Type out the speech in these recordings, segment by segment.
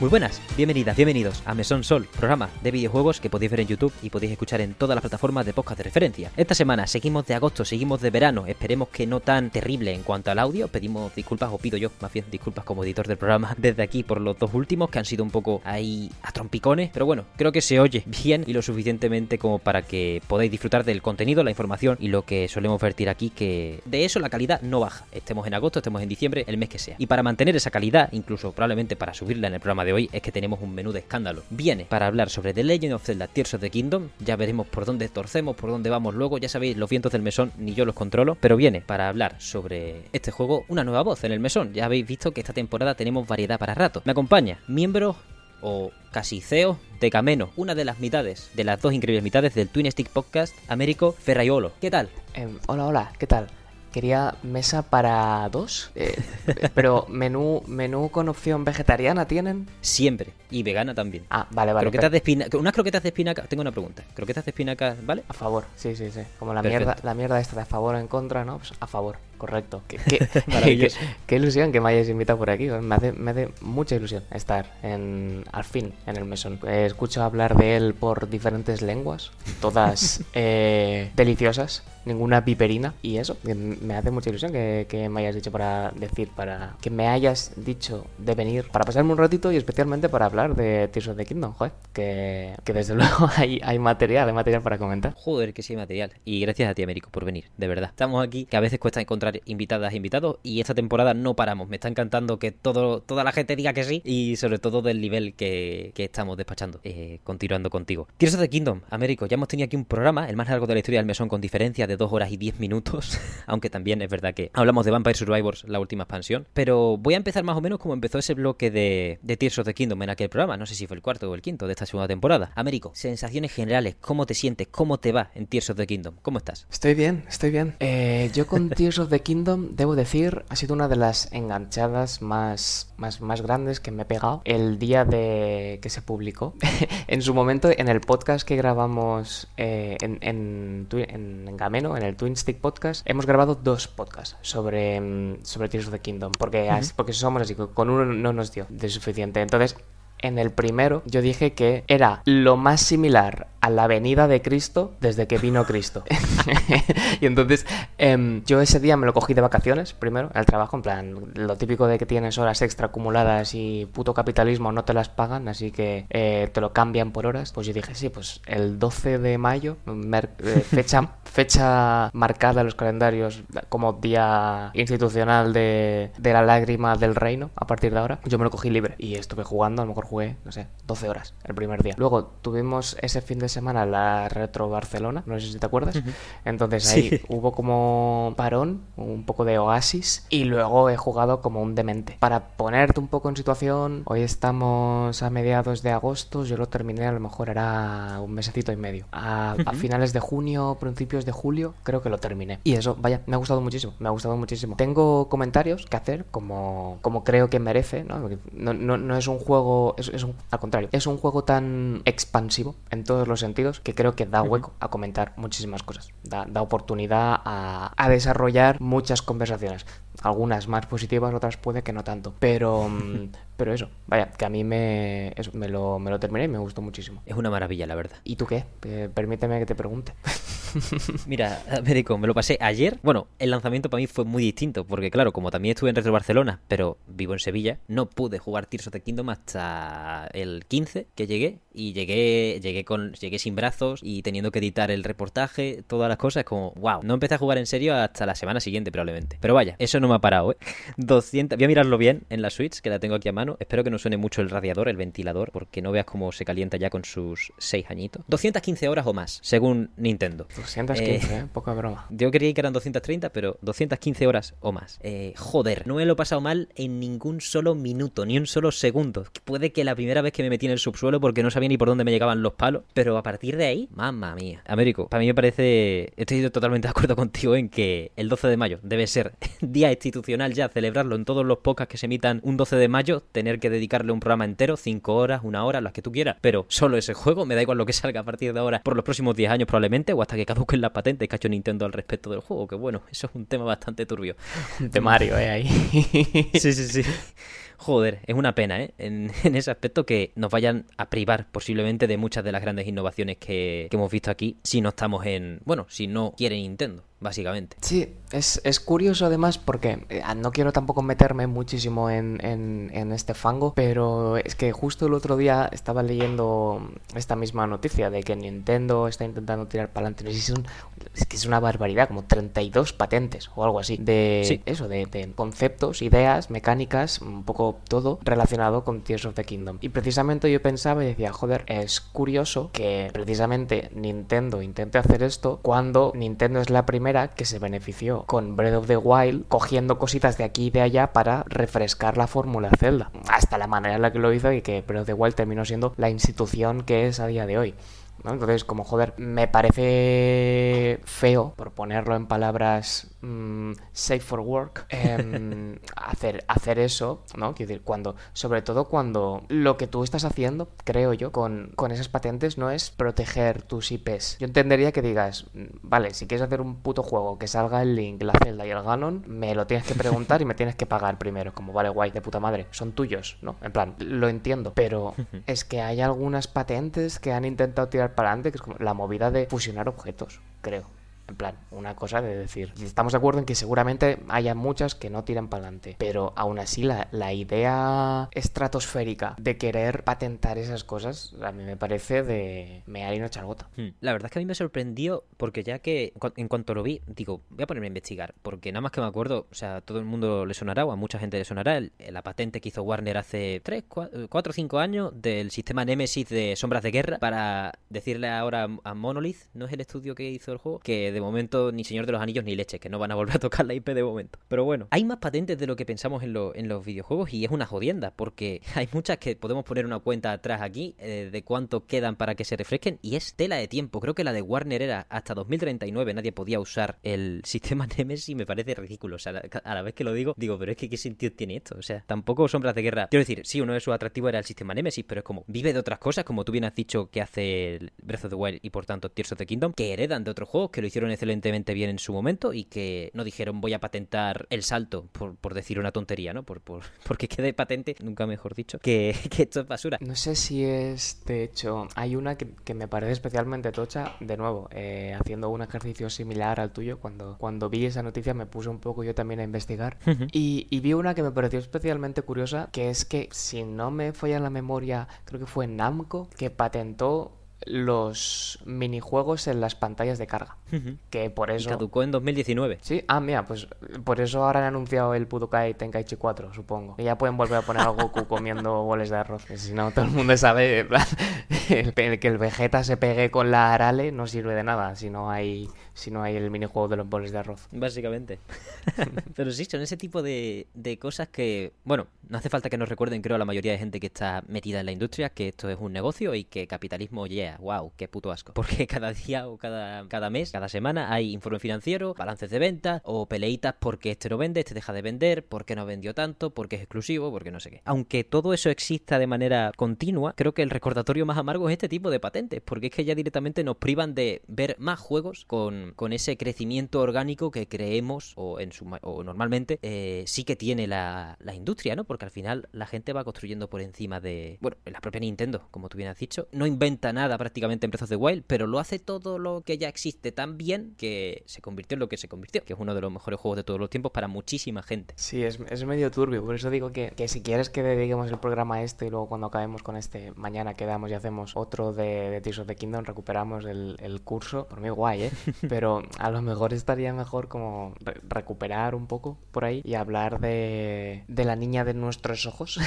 Muy buenas, bienvenidas, bienvenidos a Mesón Sol, programa de videojuegos que podéis ver en YouTube y podéis escuchar en todas las plataformas de podcast de referencia. Esta semana seguimos de agosto, seguimos de verano, esperemos que no tan terrible en cuanto al audio, pedimos disculpas o pido yo, más bien disculpas como editor del programa desde aquí por los dos últimos que han sido un poco ahí a trompicones, pero bueno, creo que se oye bien y lo suficientemente como para que podáis disfrutar del contenido, la información y lo que solemos vertir aquí, que de eso la calidad no baja, estemos en agosto, estemos en diciembre, el mes que sea. Y para mantener esa calidad, incluso probablemente para subirla en el programa de hoy, es que tenemos un menú de escándalo. Viene para hablar sobre The Legend of Zelda Tears of the Kingdom, ya veremos por dónde torcemos, por dónde vamos luego, ya sabéis, los vientos del mesón ni yo los controlo, pero viene para hablar sobre este juego una nueva voz en el mesón. Ya habéis visto que esta temporada tenemos variedad para rato. Me acompaña miembro o casi CEO de Cameno, una de las mitades, de las dos increíbles mitades del Twin Stick Podcast, Américo Ferraiolo. ¿Qué tal? Eh, hola, hola, ¿qué tal? Quería mesa para dos, eh, pero menú menú con opción vegetariana tienen. Siempre. Y vegana también. Ah, vale, vale. Croquetas de espinaca. Unas croquetas de espinaca. Tengo una pregunta. ¿Croquetas de espinaca, vale? A favor, sí, sí, sí. Como la Perfecto. mierda, la mierda esta de a favor o en contra, ¿no? Pues a favor, correcto. Qué, qué- Maravilloso. qué- qué ilusión que me hayáis invitado por aquí. Me hace, me hace mucha ilusión estar en, al fin en el mesón. Eh, Escucho hablar de él por diferentes lenguas, todas eh, deliciosas, ninguna piperina. Y eso, me hace mucha ilusión que, que me hayas dicho para decir, para que me hayas dicho de venir para pasarme un ratito y especialmente para hablar de Tears of the Kingdom, joder. Que, que desde luego hay, hay material, hay material para comentar. Joder, que sí hay material. Y gracias a ti, Américo, por venir, de verdad. Estamos aquí, que a veces cuesta encontrar invitadas e invitados, y esta temporada no paramos. Me está encantando que todo, toda la gente diga que sí, y sobre todo del nivel que, que estamos despachando. Eh, continuando contigo. Tears of the Kingdom, Américo, ya hemos tenido aquí un programa, el más largo de la historia del mesón, con diferencia de 2 horas y 10 minutos, aunque también es verdad que hablamos de Vampire Survivors, la última expansión. Pero voy a empezar más o menos como empezó ese bloque de, Tears of the Kingdom en aquel programa. No sé si fue el cuarto o el quinto de esta segunda temporada. Américo, sensaciones generales, ¿cómo te sientes? ¿Cómo te va en Tears of the Kingdom? ¿Cómo estás? Estoy bien, estoy bien. Eh, yo con Tears of the Kingdom, debo decir, ha sido una de las enganchadas más, más, más grandes que me he pegado el día de que se publicó. en su momento, en el podcast que grabamos eh, en, en Gameno, en el Twin Stick Podcast, hemos grabado dos podcasts sobre, mm, sobre Tears of the Kingdom, porque, porque somos así, con uno no nos dio de suficiente. Entonces, en el primero yo dije que era lo más similar a la venida de Cristo desde que vino Cristo. y entonces em, yo ese día me lo cogí de vacaciones primero, el trabajo, en plan, lo típico de que tienes horas extra acumuladas y puto capitalismo no te las pagan, así que eh, te lo cambian por horas. Pues yo dije, sí, pues el 12 de mayo, eh, fecha, fecha marcada en los calendarios como día institucional de, de la lágrima del reino, a partir de ahora, yo me lo cogí libre y estuve jugando, a lo mejor jugué, no sé, 12 horas el primer día. Luego tuvimos ese fin de semana la Retro Barcelona, no sé si te acuerdas. Entonces ahí Sí. hubo como parón, un poco de oasis y luego he jugado como un demente. Para ponerte un poco en situación, hoy estamos a mediados de agosto, yo lo terminé a lo mejor era un mesecito y medio. A, a finales de junio, principios de julio, creo que lo terminé. Y eso, vaya, me ha gustado muchísimo, me ha gustado muchísimo. Tengo comentarios que hacer como, como creo que merece, ¿no? No, no, no es un juego, es, es un, al contrario, es un juego tan expansivo en todos los sentidos que creo que da hueco a comentar muchísimas cosas. Da, da oportunidad a, a desarrollar muchas conversaciones. Algunas más positivas, otras puede que no tanto. Pero, mm, pero eso, vaya, que a mí me, eso, me, lo, me lo terminé y me gustó muchísimo. Es una maravilla, la verdad. ¿Y tú qué? Eh, permíteme que te pregunte. Mira, Américo, me lo pasé ayer. Bueno, el lanzamiento para mí fue muy distinto, porque claro, como también estuve en Retro Barcelona, pero vivo en Sevilla, no pude jugar Tears of the Kingdom hasta el 15 que llegué, y llegué, llegué con, llegué sin brazos y teniendo que editar el reportaje, todas las cosas, como, wow, no empecé a jugar en serio hasta la semana siguiente probablemente. Pero vaya, eso no me ha parado, ¿eh? 200, voy a mirarlo bien en la Switch, que la tengo aquí a mano. Espero que no suene mucho el radiador, el ventilador, porque no veas cómo se calienta ya con sus 6 añitos. 215 horas o más, según Nintendo. 215, ¿eh? Poca broma. Yo creí que eran 230, pero 215 horas o más. Eh, joder, no me lo he pasado mal en ningún solo minuto, ni un solo segundo. Puede que la primera vez que me metí en el subsuelo porque no sabía ni por dónde me llegaban los palos, pero a partir de ahí, mamma mía. Américo, para mí me parece, estoy totalmente de acuerdo contigo en que el 12 de mayo debe ser día institucional ya, celebrarlo en todos los podcasts que se emitan un 12 de mayo, tener que dedicarle un programa entero, 5 horas, una hora, las que tú quieras, pero solo ese juego, me da igual lo que salga a partir de ahora por los próximos 10 años probablemente, o hasta que caduquen las patentes que ha hecho Nintendo al respecto del juego, que bueno, eso es un tema bastante turbio. De Mario, ¿eh? Ahí. Sí, sí, sí. Joder, es una pena, ¿eh? En, en, ese aspecto que nos vayan a privar posiblemente de muchas de las grandes innovaciones que, que hemos visto aquí si no estamos en... Bueno, si no quiere Nintendo básicamente. Sí, es, es, curioso además porque eh, no quiero tampoco meterme muchísimo en, en, en, este fango, pero es que justo el otro día estaba leyendo esta misma noticia de que Nintendo está intentando tirar para adelante. Si son, es que es una barbaridad, como 32 patentes o algo así, de Sí. eso, de, de conceptos, ideas, mecánicas, un poco todo relacionado con Tears of the Kingdom. Y precisamente yo pensaba y decía, joder, es curioso que precisamente Nintendo intente hacer esto cuando Nintendo es la primera que se benefició con Breath of the Wild cogiendo cositas de aquí y de allá para refrescar la fórmula Zelda. Hasta la manera en la que lo hizo y que Breath of the Wild terminó siendo la institución que es a día de hoy. ¿No? Entonces, como joder, me parece feo, por ponerlo en palabras mmm, safe for work, eh, hacer, hacer eso, ¿no? Quiero decir, cuando, sobre todo cuando lo que tú estás haciendo, creo yo, con, con esas patentes no es proteger tus IPs. Yo entendería que digas, vale, si quieres hacer un puto juego que salga el Link, la Zelda y el Ganon, me lo tienes que preguntar y me tienes que pagar primero, como vale, guay, de puta madre, son tuyos, ¿no? En plan, lo entiendo, pero es que hay algunas patentes que han intentado tirar para adelante, que es como la movida de fusionar objetos, creo. En plan, una cosa de decir, estamos de acuerdo en que seguramente haya muchas que no tiran para adelante, pero aún así la, la, idea estratosférica de querer patentar esas cosas a mí me parece de mear y no echar gota. Hmm. La verdad es que a mí me sorprendió porque ya que en cuanto lo vi, digo, voy a ponerme a investigar, porque nada más que me acuerdo, o sea, todo el mundo le sonará o a mucha gente le sonará la patente que hizo Warner hace 3, 4 o 5 años del sistema Nemesis de Sombras de Guerra para decirle ahora a Monolith, no es el estudio que hizo el juego, que de momento ni Señor de los Anillos ni leche, que no van a volver a tocar la IP de momento. Pero bueno, hay más patentes de lo que pensamos en, lo, en los videojuegos y es una jodienda, porque hay muchas que podemos poner una cuenta atrás aquí eh, de cuánto quedan para que se refresquen y es tela de tiempo. Creo que la de Warner era hasta 2039, nadie podía usar el sistema Nemesis y me parece ridículo. O sea, a la vez que lo digo, digo, pero es que ¿qué sentido tiene esto? O sea, tampoco Sombras de Guerra. Quiero decir, sí, uno de sus atractivos era el sistema Nemesis, pero es como vive de otras cosas, como tú bien has dicho que hace Breath of the Wild y por tanto Tears of the Kingdom, que heredan de otros juegos que lo hicieron excelentemente bien en su momento y que no dijeron voy a patentar el salto, por, por decir una tontería, ¿no? Por, por, porque quede patente, nunca mejor dicho, que, que, esto es basura. No sé si es, de hecho, hay una que, que me parece especialmente tocha, de nuevo, eh, haciendo un ejercicio similar al tuyo, cuando, cuando vi esa noticia me puse un poco yo también a investigar uh -huh. y, y, vi una que me pareció especialmente curiosa, que es que, si no me falla la memoria, creo que fue Namco, que patentó los minijuegos en las pantallas de carga. Uh -huh. Que por eso. Y caducó en 2019. Sí, ah, mira, pues por eso ahora han anunciado el Budokai Tenkaichi 4, supongo. Que ya pueden volver a poner a Goku comiendo boles de arroz. Que si no, todo el mundo sabe el, que el Vegeta se pegue con la Arale no sirve de nada si no hay, si no hay el minijuego de los boles de arroz. Básicamente. Pero sí, son ese tipo de, de cosas que, bueno, no hace falta que nos recuerden, creo, a la mayoría de gente que está metida en la industria, que esto es un negocio y que capitalismo, yeah, wow, qué puto asco. Porque cada día o cada, cada mes, cada semana hay informe financiero, balances de venta o peleitas porque este no vende, este deja de vender, porque no vendió tanto, porque es exclusivo, porque no sé qué. Aunque todo eso exista de manera continua, creo que el recordatorio más amargo es este tipo de patentes, porque es que ya directamente nos privan de ver más juegos con, con ese crecimiento orgánico que creemos, o, en su, normalmente, eh, sí que tiene la, la industria, ¿no? Porque al final la gente va construyendo por encima de, bueno, la propia Nintendo, como tú bien has dicho, no inventa nada prácticamente en Breath of the Wild, pero lo hace todo lo que ya existe tan bien que se convirtió en lo que se convirtió, que es uno de los mejores juegos de todos los tiempos para muchísima gente. Sí, es, es medio turbio, por eso digo que, que, si quieres que dediquemos el programa a esto y luego cuando acabemos con este, mañana quedamos y hacemos otro de, de Tears of the Kingdom, recuperamos el, el, curso, por mí guay, ¿eh? Pero a lo mejor estaría mejor como re recuperar un poco por ahí y hablar de, de la niña de nuestros ojos,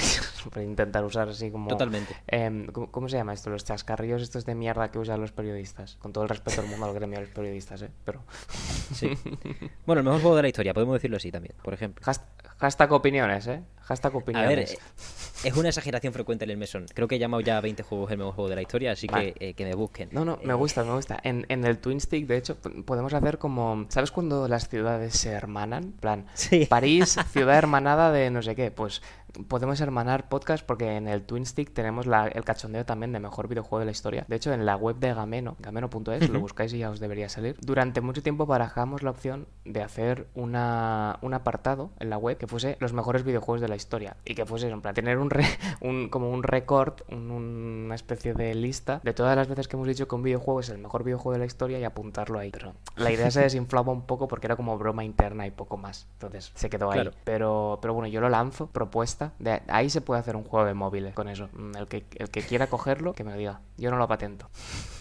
para intentar usar así como... Totalmente. Eh, ¿cómo, ¿cómo, se llama esto? Los chascarrillos estos de mierda que usan los periodistas. Con todo el respeto del mundo al gremio de los periodistas, ¿eh? Pero... Sí. bueno, el mejor juego de la historia, podemos decirlo así también, por ejemplo. Hasht hashtag opiniones, ¿eh? Hashtag opiniones. A ver, eh, es una exageración frecuente en el mesón. Creo que he llamado ya a 20 juegos el mejor juego de la historia, así vale. que, eh, que me busquen. No, no, me gusta, me gusta. En, en el Twin Stick, de hecho, podemos hacer como... ¿Sabes cuando las ciudades se hermanan? Plan, sí. París, ciudad hermanada de no sé qué. Pues podemos hermanar podcast porque en el Twin Stick tenemos la, el cachondeo también de mejor videojuego de la historia. De hecho, en la web de Gameno, gameno.es, lo buscáis y ya os debería salir. Durante mucho tiempo barajamos la opción de hacer una, un apartado en la web que fuese los mejores videojuegos de la historia historia. Y que fuese, en plan, tener un, un como un récord, una especie de lista de todas las veces que hemos dicho que un videojuego es el mejor videojuego de la historia y apuntarlo ahí. Pero la idea se desinflaba un poco porque era como broma interna y poco más. Entonces se quedó ahí. Pero, pero bueno, yo lo lanzo, propuesta. De ahí se puede hacer un juego de móviles con eso. Mm, el que, el que quiera cogerlo, que me lo diga. Yo no lo patento.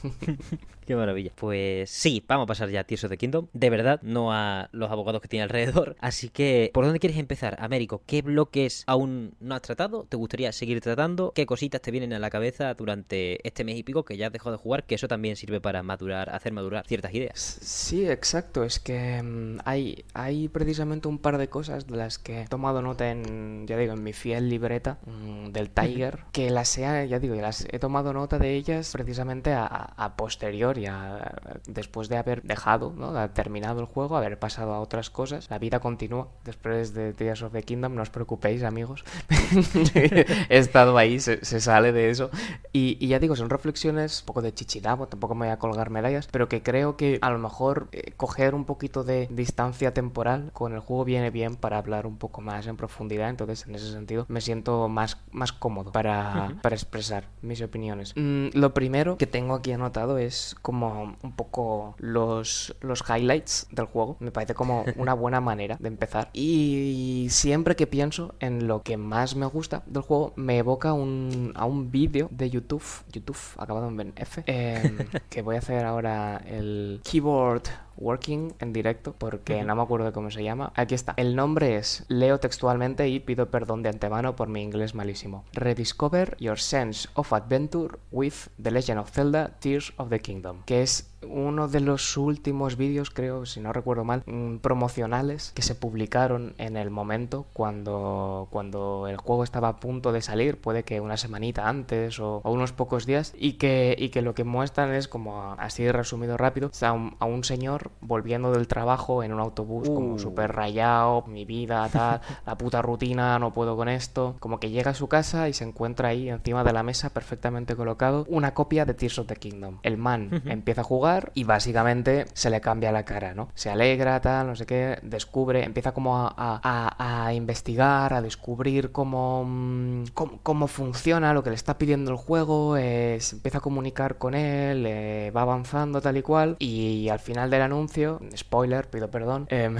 Qué maravilla. Pues sí, vamos a pasar ya a Tears of the Kingdom. De verdad, no a los abogados que tiene alrededor. Así que, ¿por dónde quieres empezar, Américo? ¿Qué bloques aún no has tratado? ¿Te gustaría seguir tratando? ¿Qué cositas te vienen a la cabeza durante este mes y pico que ya has dejado de jugar? Que eso también sirve para madurar, hacer madurar ciertas ideas. Sí, exacto. Es que mm, hay, hay precisamente un par de cosas de las que he tomado nota en, ya digo, en mi fiel libreta mm, del Tiger, que las he, ya digo, las he tomado nota de ellas precisamente a, a posterior ya después de haber dejado, ¿no? De terminado el juego, haber pasado a otras cosas, la vida continúa. Después de Tears of the Kingdom, no os preocupéis, amigos. He estado ahí, se, sale de eso. Y, ya digo, son reflexiones un poco de chichirabo, tampoco me voy a colgar medallas, pero que creo que a lo mejor eh, coger un poquito de distancia temporal con el juego viene bien para hablar un poco más en profundidad. Entonces, en ese sentido, me siento más, más cómodo para, para expresar mis opiniones. Mm, lo primero que tengo aquí anotado es como un poco los, los highlights del juego. Me parece como una buena manera de empezar. Y siempre que pienso en lo que más me gusta del juego, me evoca un, a un vídeo de YouTube, YouTube acabado en F, em, que voy a hacer ahora el keyboard Working en directo porque no me acuerdo de cómo se llama. Aquí está. El nombre es, leo textualmente y pido perdón de antemano por mi inglés malísimo. Rediscover your sense of adventure with The Legend of Zelda Tears of the Kingdom, que es uno de los últimos vídeos, creo, si no recuerdo mal, mm, promocionales que se publicaron en el momento cuando, cuando el juego estaba a punto de salir, puede que una semanita antes o, unos pocos días, y que, y que lo que muestran es como así resumido rápido, a un, a un señor volviendo del trabajo en un autobús como uh. súper rayado, mi vida, tal, la puta rutina, no puedo con esto, como que llega a su casa y se encuentra ahí encima de la mesa perfectamente colocado una copia de Tears of the Kingdom. El man empieza a jugar y básicamente se le cambia la cara, ¿no? Se alegra, tal, no sé qué, descubre, empieza como a, investigar, a descubrir cómo, mm, cómo, funciona lo que le está pidiendo el juego, eh, se empieza a comunicar con él, eh, va avanzando tal y cual y al final del anuncio, spoiler, pido perdón, em,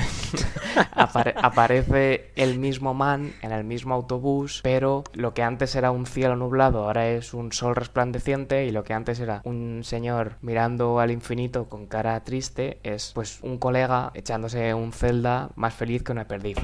aparece el mismo man en el mismo autobús, pero lo que antes era un cielo nublado ahora es un sol resplandeciente y lo que antes era un señor mirando al infinito con cara triste es pues un colega echándose un celda más feliz que una perdiz.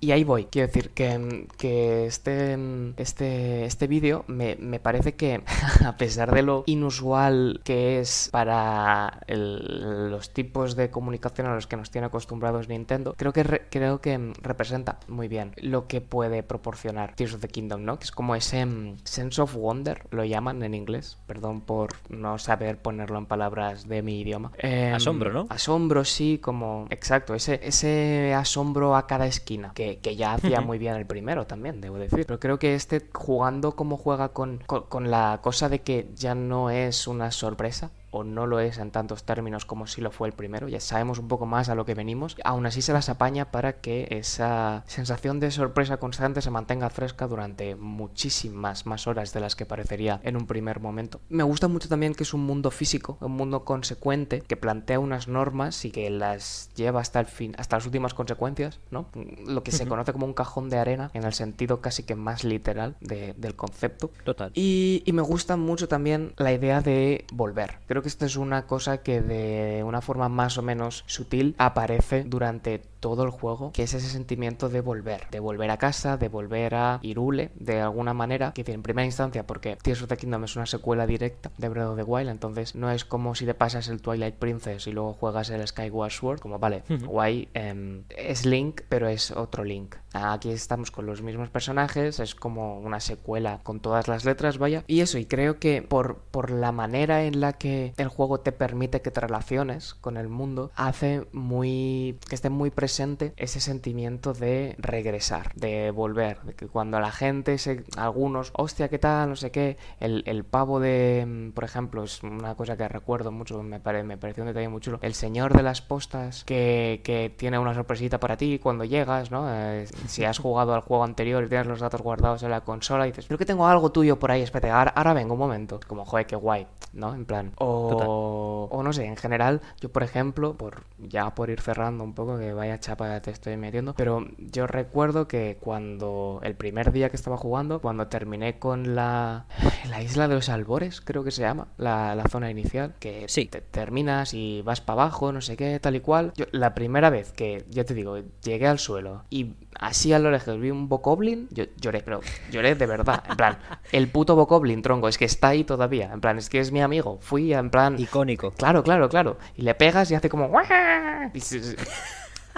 y ahí voy. Quiero decir que, que este, este, este vídeo me, me, parece que a pesar de lo inusual que es para los tipos de comunicación a los que nos tiene acostumbrados Nintendo, creo que, creo que representa muy bien lo que puede proporcionar Tears of the Kingdom, ¿no? Que es como ese mm, sense of wonder, lo llaman en inglés. Perdón por no saber ponerlo en palabras de mi idioma. Em, asombro, ¿no? Asombro, sí, como... Exacto, ese, ese asombro a cada esquina, que, que ya hacía muy bien el primero también, debo decir. Pero creo que este jugando como juega con, con la cosa de que ya no es una sorpresa, o no lo es en tantos términos como si lo fue el primero, ya sabemos un poco más a lo que venimos, aún así se las apaña para que esa sensación de sorpresa constante se mantenga fresca durante muchísimas más horas de las que parecería en un primer momento. Me gusta mucho también que es un mundo físico, un mundo consecuente, que plantea unas normas y que las lleva hasta el fin, hasta las últimas consecuencias, ¿no? Lo que se conoce como un cajón de arena en el sentido casi que más literal del concepto. Total. Y, y me gusta mucho también la idea de volver. Creo que esto es una cosa que de una forma más o menos sutil aparece durante todo el juego, que es ese sentimiento de volver, de volver a casa, de volver a Irule, de alguna manera, que en primera instancia, porque Tears of the Kingdom es una secuela directa de Breath of the Wild, entonces no es como si te pasas el Twilight Princess y luego juegas el Skyward Sword, como vale, guay, em, es Link, pero es otro Link. Aquí estamos con los mismos personajes, es como una secuela con todas las letras, vaya. Y eso, y creo que por, por la manera en la que el juego te permite que te relaciones con el mundo, hace muy que esté muy presente presente ese sentimiento de regresar, de volver, de que cuando la gente, se, algunos, hostia, ¿qué tal? No sé qué, el, el pavo de, mm, por ejemplo, es una cosa que recuerdo mucho, me, pare, me pareció un detalle muy chulo, el señor de las postas que, que tiene una sorpresita para ti cuando llegas, ¿no? Eh, si has jugado al juego anterior y tienes los datos guardados en la consola dices, creo que tengo algo tuyo por ahí, espérate, ahora, ahora vengo un momento. Como, joder, qué guay, ¿no? En plan, o, o no sé, en general, yo por ejemplo, por ya por ir cerrando un poco, que vaya chapa te estoy metiendo, pero yo recuerdo que cuando el primer día que estaba jugando, cuando terminé con la, la isla de los albores, creo que se llama, la, la zona inicial, que Sí. te terminas y vas para abajo, no sé qué, tal y cual. Yo, la primera vez que, ya te digo, llegué al suelo y así a lo lejos vi un bokoblin, yo lloré, pero lloré de verdad. En plan, el puto bokoblin, tronco, es que está ahí todavía. En plan, es que es mi amigo. Fui en plan. Icónico. Claro, claro, claro. Y le pegas y hace como.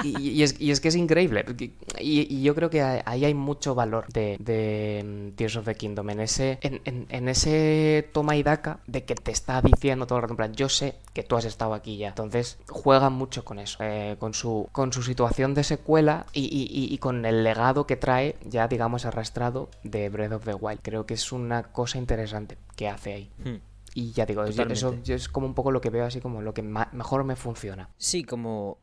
Y, y- y es, y es que es increíble. Y, y yo creo que ahí hay mucho valor de, de mm, Tears of the Kingdom. En ese, en, en- en ese toma y daca de que te está diciendo todo el rato. En plan, yo sé que tú has estado aquí ya. Entonces juegan mucho con eso. eh, con, su, con su situación de secuela y, y- y- y con el legado que trae ya, digamos, arrastrado de Breath of the Wild. Creo que es una cosa interesante que hace ahí. Hmm. Y ya digo, es- Totalmente. eso es como un poco lo que veo así como lo que mejor me funciona. Sí, como.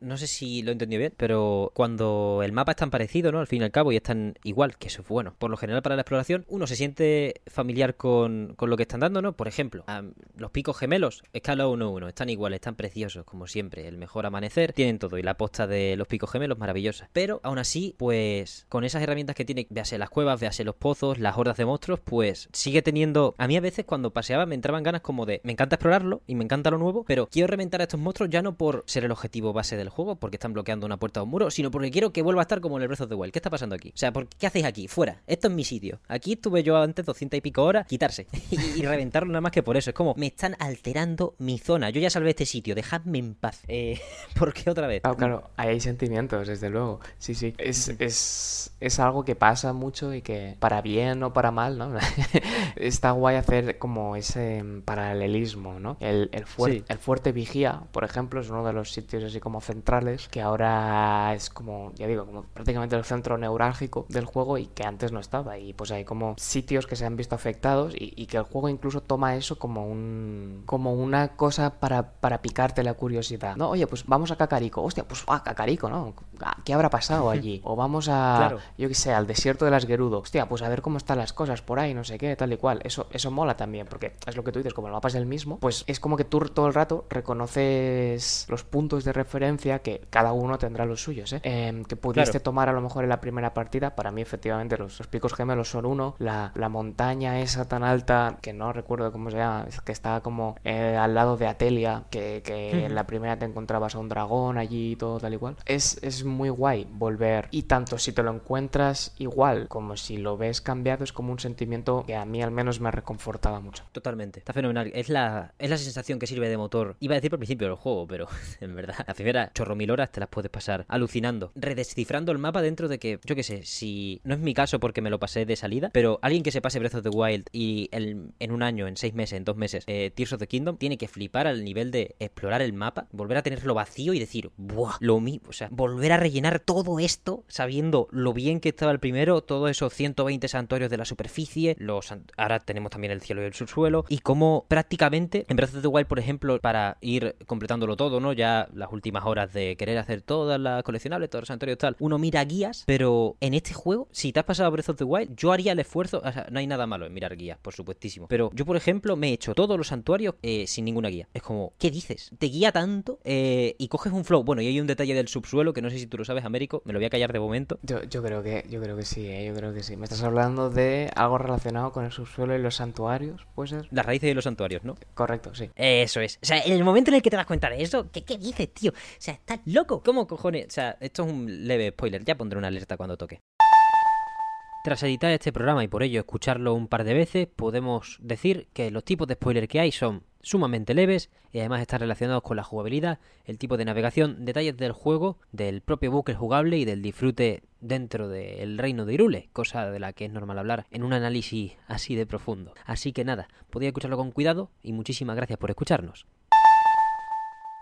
No sé si lo he entendido bien, pero cuando el mapa es tan parecido, ¿no? Al fin y al cabo, y es tan igual, que eso es bueno. Por lo general, para la exploración, uno se siente familiar con, con lo que están dando, ¿no? Por ejemplo, los picos gemelos, escala 1-1, están iguales, están preciosos, como siempre. El mejor amanecer, tienen todo. Y la posta de los picos gemelos, maravillosa. Pero aún así, pues, con esas herramientas que tiene, véase las cuevas, véase los pozos, las hordas de monstruos, pues sigue teniendo. A mí a veces cuando paseaba me entraban ganas como de. Me encanta explorarlo y me encanta lo nuevo, pero quiero reventar a estos monstruos ya no por ser el objetivo base del juego, porque están bloqueando una puerta o un muro, sino porque quiero que vuelva a estar como en el Breath of the Wild. ¿Qué está pasando aquí? O sea, ¿por ¿qué hacéis aquí? Fuera. Esto es mi sitio. Aquí estuve yo antes 200 y pico horas, quitarse. y, y reventarlo nada más que por eso. Es como, me están alterando mi zona. Yo ya salvé este sitio, dejadme en paz. Eh, ¿Por qué otra vez? Claro, claro, ahí hay sentimientos, desde luego. Sí, sí. Es, es, es algo que pasa mucho y que, para bien o para mal, ¿no? Está guay hacer como ese mm, paralelismo, ¿no? El, el, fuer- Sí. el Fuerte Vigía, por ejemplo, es uno de los sitios así como centrales, que ahora es como, ya digo, como prácticamente el centro neurálgico del juego y que antes no estaba. Y pues hay como sitios que se han visto afectados y, y que el juego incluso toma eso como un como una cosa para, para picarte la curiosidad. No, oye, pues vamos a Cacarico. Hostia, pues a Cacarico, ¿no? ¿Qué habrá pasado allí? O vamos a, Claro. yo qué sé, al desierto de las Gerudo. Hostia, pues a ver cómo están las cosas por ahí, no sé qué, tal y cual. Eso, eso mola también, porque es lo que tú dices, como el mapa es el mismo, pues es como que tú todo el rato reconoces los puntos de referencia que cada uno tendrá los suyos, ¿eh? Em, que pudiste Claro. tomar a lo mejor en la primera partida. Para mí, efectivamente, los, los picos gemelos son uno. La, la montaña esa tan alta, que no recuerdo cómo se llama, que está como eh, al lado de Atelia, que, que en la primera te encontrabas a un dragón allí y todo tal y cual. Es, es muy guay volver. Y tanto si te lo encuentras igual como si lo ves cambiado, es como un sentimiento que a mí al menos me reconfortaba mucho. Totalmente. Está fenomenal. Es la, es la sensación que sirve de motor. Iba a decir por principio del juego, pero en verdad, la primera chorro mil horas te las puedes pasar alucinando. Redescifrando el mapa dentro de que, yo qué sé, si. No es mi caso porque me lo pasé de salida, pero alguien que se pase Breath of the Wild y el- en un año, en seis meses, en dos meses, eh, Tears of the Kingdom, tiene que flipar al nivel de explorar el mapa, volver a tenerlo vacío y decir, ¡buah! Lo mismo. O sea, volver a rellenar todo esto sabiendo lo bien que estaba el primero, todos esos 120 santuarios de la superficie, los ahora tenemos también el cielo y el subsuelo, y cómo prácticamente en Breath of the Wild, por ejemplo, para ir completándolo todo, ¿no? Ya las últimas horas de querer hacer todas las coleccionables, todos los santuarios tal, uno mira guías, pero en este juego, si te has pasado Breath of the Wild, yo haría el esfuerzo, o sea, no hay nada malo en mirar guías, por supuestísimo, pero yo, por ejemplo, me he hecho todos los santuarios eh, sin ninguna guía. Es como, ¿qué dices? Te guía tanto eh, y coges un flow. Bueno, y hay un detalle del subsuelo que no sé si tú lo sabes, Américo, me lo voy a callar de momento. Yo, yo creo que yo creo que sí, ¿eh? yo creo que sí. Me estás hablando de algo relacionado con el subsuelo y los santuarios, ¿puede ser? Las raíces de los santuarios, ¿no? Correcto, sí. Eso es. O sea, en el momento en el que te das cuenta de eso, ¿qué, qué dices, tío? O sea, estás loco. ¿Cómo cojones? O sea, esto es un leve spoiler. Ya pondré una alerta cuando toque. Tras editar este programa y por ello escucharlo un par de veces, podemos decir que los tipos de spoiler que hay son sumamente leves y además están relacionados con la jugabilidad, el tipo de navegación, detalles del juego, del propio bucle jugable y del disfrute dentro del reino de Irule, cosa de la que es normal hablar en un análisis así de profundo. Así que nada, podéis escucharlo con cuidado y muchísimas gracias por escucharnos.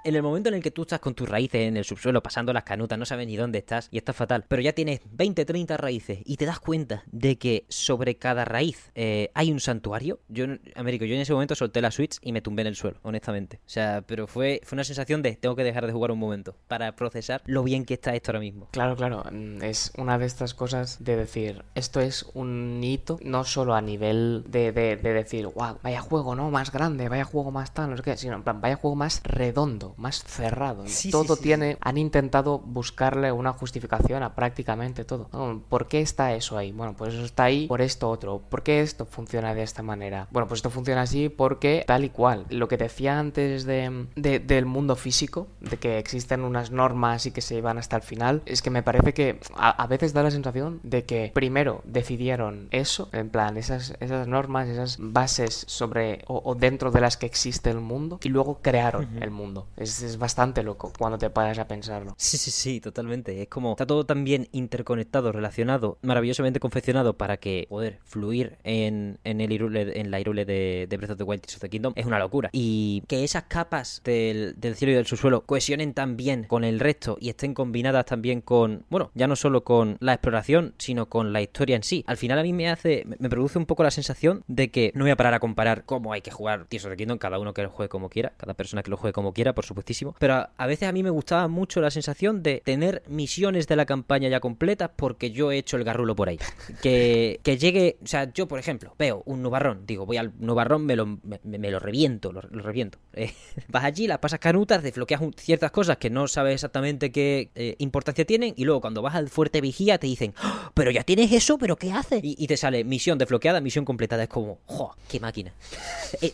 En el momento en el que tú estás con tus raíces en el subsuelo, pasando las canutas, no sabes ni dónde estás y estás fatal, pero ya tienes 20, 30 raíces y te das cuenta de que sobre cada raíz eh, hay un santuario, yo, Américo, yo en ese momento solté la Switch y me tumbé en el suelo, honestamente. O sea, pero fue, fue una sensación de tengo que dejar de jugar un momento para procesar lo bien que está esto ahora mismo. Claro, claro, mm, es una de estas cosas de decir, esto es un hito, no solo a nivel de, de, decir, wow, vaya juego, ¿no? Más grande, vaya juego más tal, no sé qué, sino en plan, vaya juego más redondo, más cerrado. todo tiene, han intentado buscarle una justificación a prácticamente todo. ¿Por qué está eso ahí? Bueno, pues eso está ahí por esto otro. ¿Por qué esto funciona de esta manera? Bueno, pues esto funciona así porque tal y cual. Lo que decía antes de, del mundo físico, de que existen unas normas y que se llevan hasta el final, es que me parece que a, veces da la sensación de que primero decidieron eso, en plan, esas, esas normas, esas bases sobre o, dentro de las que existe el mundo, y luego crearon el mundo. Es, es bastante loco cuando te paras a pensarlo. Sí, sí, sí, totalmente. Es como está todo tan bien interconectado, relacionado, maravillosamente confeccionado para que poder fluir en, en el Irule, en la Irule de, Breath of the Wild Tears of the Kingdom es una locura. Y que esas capas del, del cielo y del subsuelo cohesionen tan bien con el resto y estén combinadas también con, bueno, ya no solo con la exploración, sino con la historia en sí. Al final a mí me hace, me produce un poco la sensación de que no voy a parar a comparar cómo hay que jugar Tears of the Kingdom, cada uno que lo juegue como quiera, cada persona que lo juegue como quiera, por supuestísimo. Pero a veces a mí me gustaba mucho la sensación de tener misiones de la campaña ya completas porque yo he hecho el garrulo por ahí. Que, que llegue, o sea, yo por ejemplo, veo un nubarrón, digo, voy al nubarrón, me lo, me, lo reviento, lo, reviento. Eh, vas allí, las pasas canutas, desbloqueas ciertas cosas que no sabes exactamente qué eh, importancia tienen y luego cuando vas al fuerte vigía te dicen, ¡Oh, pero ya tienes eso, pero ¿qué haces? Y, te sale misión desbloqueada, misión completada. Es como, ¡jo! ¡Qué máquina! Eh,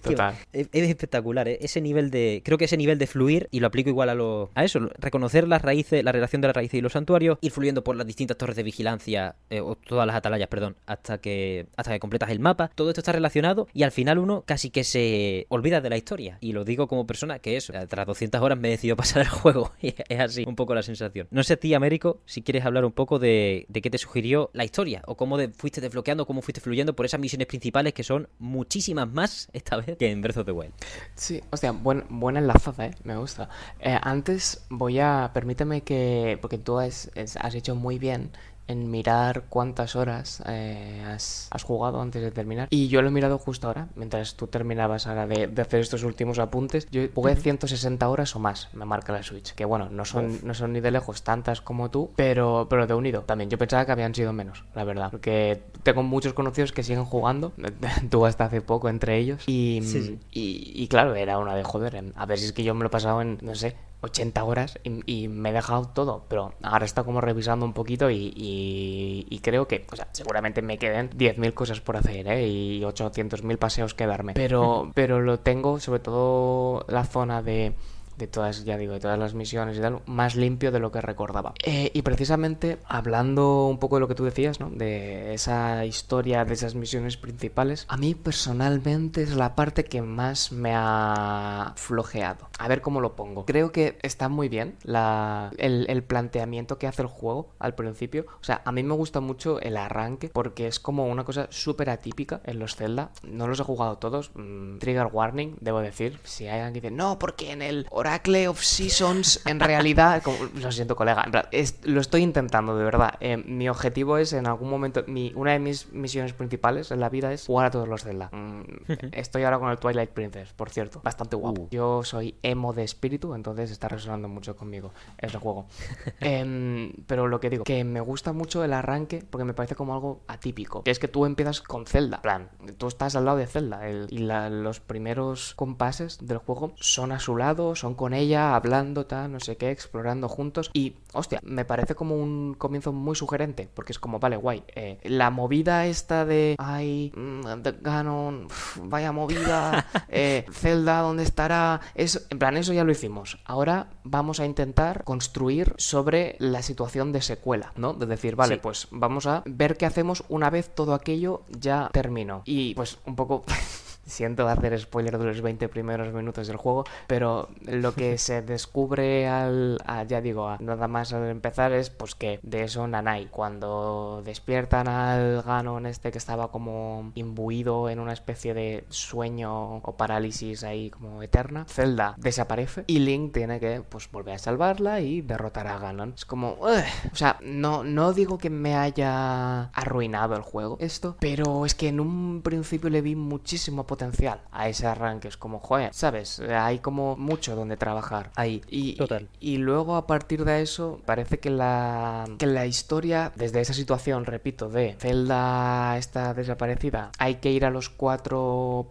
Total. Es, espectacular, ese nivel de. Creo que ese nivel de fluir, y lo aplico igual a lo. a eso, reconocer las raíces, la relación de las raíces y los santuarios, ir fluyendo por las distintas torres de vigilancia, o todas las atalayas, perdón, hasta que. hasta que completas el mapa. Todo esto está relacionado y al final uno casi que se olvida de la historia. Y lo digo como persona que eso, tras 200 horas me he decidido pasar el juego. Es así, un poco la sensación. No sé a ti, Américo, si quieres hablar un poco de, de qué te sugirió la historia o cómo fuiste desbloqueando, cómo fuiste fluyendo por esas misiones principales que son muchísimas más esta vez que en Breath of the Wild. Sí, hostia, buen, buena ¿eh? Me gusta. Eh, antes voy a... Permíteme que... Porque tú has, has hecho muy bien en mirar cuántas horas eh, has, jugado antes de terminar. Y yo lo he mirado justo ahora, mientras tú terminabas ahora de, hacer estos últimos apuntes. Yo jugué 160 horas o más, me marca la Switch. Que bueno, no son, no son ni de lejos tantas como tú, pero, pero de unido. También yo pensaba que habían sido menos, la verdad. Porque tengo muchos conocidos que siguen jugando, tú hasta hace poco entre ellos. Y, y, y claro, era una de joder. A ver si es que yo me lo he pasado en, no sé, 80 horas y, me he dejado todo, pero ahora está como revisando un poquito y, creo que, o sea, seguramente me queden 10.000 cosas por hacer, ¿eh? Y 800.000 paseos que darme. Pero, pero lo tengo, sobre todo la zona de de todas, ya digo, de todas las misiones y tal, más limpio de lo que recordaba. Eh, y precisamente hablando un poco de lo que tú decías, ¿no? De esa historia, de esas misiones principales, a mí personalmente es la parte que más me ha flojeado. A ver cómo lo pongo. Creo que está muy bien la, el, planteamiento que hace el juego al principio. O sea, a mí me gusta mucho el arranque porque es como una cosa súper atípica en los Zelda. No los he jugado todos. Mm, trigger warning, debo decir. Si hay alguien que dice, no, porque en el Oracle of Seasons, en realidad, lo siento colega, lo estoy intentando de verdad. Eh, mi objetivo es en algún momento, mi, una de mis misiones principales en la vida es jugar a todos los Zelda. Mm, estoy ahora con el Twilight Princess, por cierto, bastante guapo. Uh. Yo soy emo de espíritu, entonces está resonando mucho conmigo ese juego. Em, pero lo que digo, que me gusta mucho el arranque porque me parece como algo atípico, que es que tú empiezas con Zelda, plan, tú estás al lado de Zelda y los primeros compases del juego son a su lado, son con ella, hablando, tal, no sé qué, explorando juntos. Y, hostia, me parece como un comienzo muy sugerente, porque es como, vale, guay. Eh, la movida esta de, ay, mm, Ganon, vaya movida, eh, Zelda, ¿dónde estará? Eso, en plan, eso ya lo hicimos. Ahora vamos a intentar construir sobre la situación de secuela, ¿no? De decir, vale, pues vamos a ver qué hacemos una vez todo aquello ya terminó. Y pues un poco siento hacer spoiler de los 20 primeros minutos del juego, pero lo que se descubre al, ya digo, nada más al empezar es pues que de eso Nanai, cuando despiertan al Ganon este que estaba como imbuido en una especie de sueño o parálisis ahí como eterna, Zelda desaparece y Link tiene que pues volver a salvarla y derrotar a Ganon. Es como, o sea, no, no digo que me haya arruinado el juego esto, pero es que en un principio le vi muchísimo potencial a ese arranque. Es como, joder, ¿sabes? Hay como mucho donde trabajar ahí. Y, Total. Y, luego a partir de eso parece que la, que la historia, desde esa situación, repito, de Zelda está desaparecida, hay que ir a los cuatro,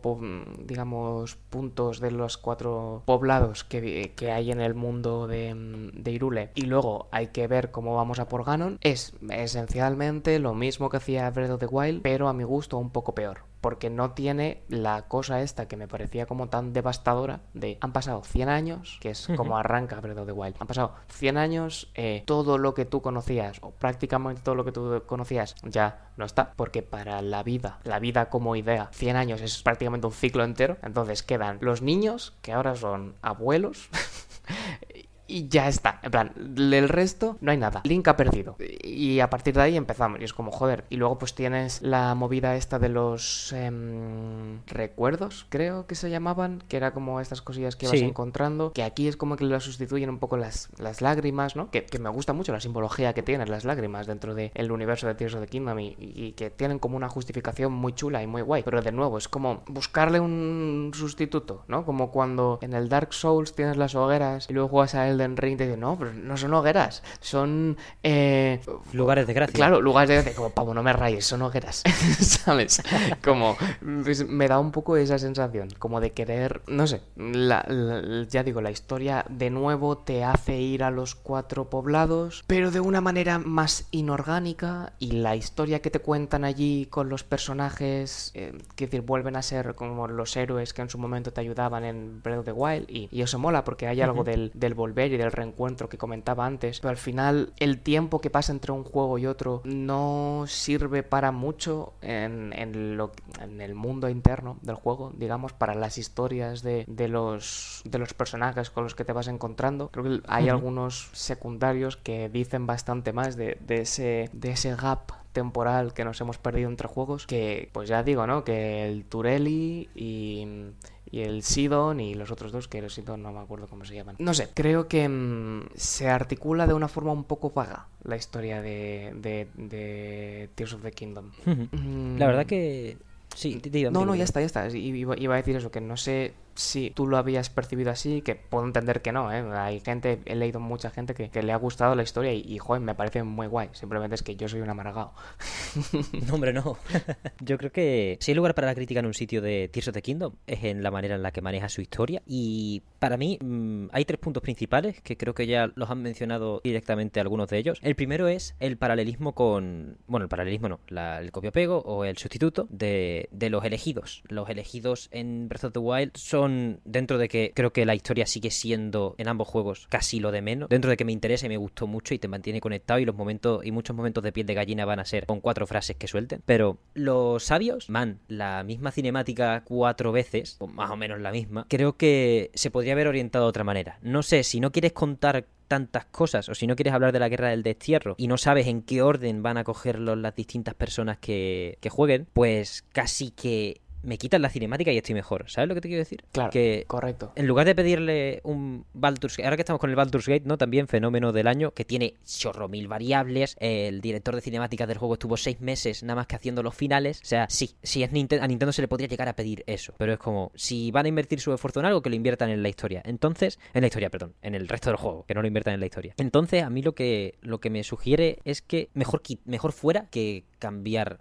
digamos, puntos de los cuatro poblados que, que hay en el mundo de, de Irule y luego hay que ver cómo vamos a por Ganon, es esencialmente lo mismo que hacía Breath of the Wild, pero a mi gusto un poco peor porque no tiene la cosa esta que me parecía como tan devastadora de han pasado 100 años, que es como arranca Breath of the Wild, han pasado 100 años, eh, todo lo que tú conocías, o prácticamente todo lo que tú conocías, ya no está, porque para la vida, la vida como idea, 100 años es prácticamente un ciclo entero, entonces quedan los niños, que ahora son abuelos, y ya está. En plan, el resto no hay nada. Link ha perdido. Y a partir de ahí empezamos. Y es como, joder. Y luego pues tienes la movida esta de los em, recuerdos, creo que se llamaban, que era como estas cosillas que vas encontrando, que aquí es como que lo sustituyen un poco las, las lágrimas, ¿no? Que, me gusta mucho la simbología que tienen las lágrimas dentro del universo de Tears of the Kingdom y, y, que tienen como una justificación muy chula y muy guay. Pero de nuevo, es como buscarle un sustituto, ¿no? Como cuando en el Dark Souls tienes las hogueras y luego juegas a él Elden Ring, te dicen, no, pero no son hogueras, son... Eh, lugares de gracia. Claro, lugares de gracia, como, pavo, no me rayes, son hogueras, ¿sabes? Como, pues, me da un poco esa sensación, como de querer, no sé, ya digo, la historia de nuevo te hace ir a los cuatro poblados, pero de una manera más inorgánica, y la historia que te cuentan allí con los personajes, eh, que decir, vuelven a ser como los héroes que en su momento te ayudaban en Breath of the Wild, y, eso mola porque hay algo del, del volver y del reencuentro que comentaba antes, pero al final el tiempo que pasa entre un juego y otro no sirve para mucho en, en, lo, en el mundo interno del juego, digamos, para las historias de, de, los, de los personajes con los que te vas encontrando. Creo que hay algunos secundarios que dicen bastante más de, de, ese, de ese gap temporal que nos hemos perdido entre juegos que pues ya digo no que el Turelli y y el Sidon y los otros dos, que el Sidon no me acuerdo cómo se llaman. No sé, creo que mm, se articula de una forma un poco vaga la historia de, de, Tears of the Kingdom. La verdad que... Sí, no, no, ya está, ya está. Iba, iba a decir eso, que no sé si tú lo habías percibido así, que puedo entender que no, ¿eh? Hay gente, he leído mucha gente que, le ha gustado la historia y, y, joder, me parece muy guay. Simplemente es que yo soy un amargado. no, hombre, no. yo creo que si hay lugar para la crítica en un sitio de Tears of the Kingdom es en la manera en la que maneja su historia. Y para mí mm, hay tres puntos principales que creo que ya los han mencionado directamente algunos de ellos. El primero es el paralelismo con, bueno, el paralelismo no, el copio-pego o el sustituto de, de los elegidos. Los elegidos en Breath of the Wild son dentro de que creo que la historia sigue siendo en ambos juegos casi lo de menos, dentro de que me interesa y me gustó mucho y te mantiene conectado y los momentos y muchos momentos de piel de gallina van a ser con cuatro frases que suelten, pero los sabios, man, la misma cinemática cuatro veces, más o menos la misma, creo que se podría haber orientado de otra manera. No sé, si no quieres contar tantas cosas, o si no quieres hablar de la guerra del destierro y no sabes en qué orden van a cogerlo las distintas personas que, que jueguen, pues casi que me quitan la cinemática y estoy mejor. ¿Sabes lo que te quiero decir? Claro, que correcto. En lugar de pedirle un Baldur's Gate, ahora que estamos con el Baldur's Gate, ¿no? También fenómeno del año, que tiene chorro mil variables, el director de cinemáticas del juego estuvo seis meses nada más que haciendo los finales, o sea, sí, sí es Nintendo, a Nintendo se le podría llegar a pedir eso, pero es como, si van a invertir su esfuerzo en algo, que lo inviertan en la historia. Entonces, en la historia, perdón, en el resto del juego, que no lo inviertan en la historia. Entonces, a mí lo que, lo que me sugiere es que mejor, mejor fuera que cambiar,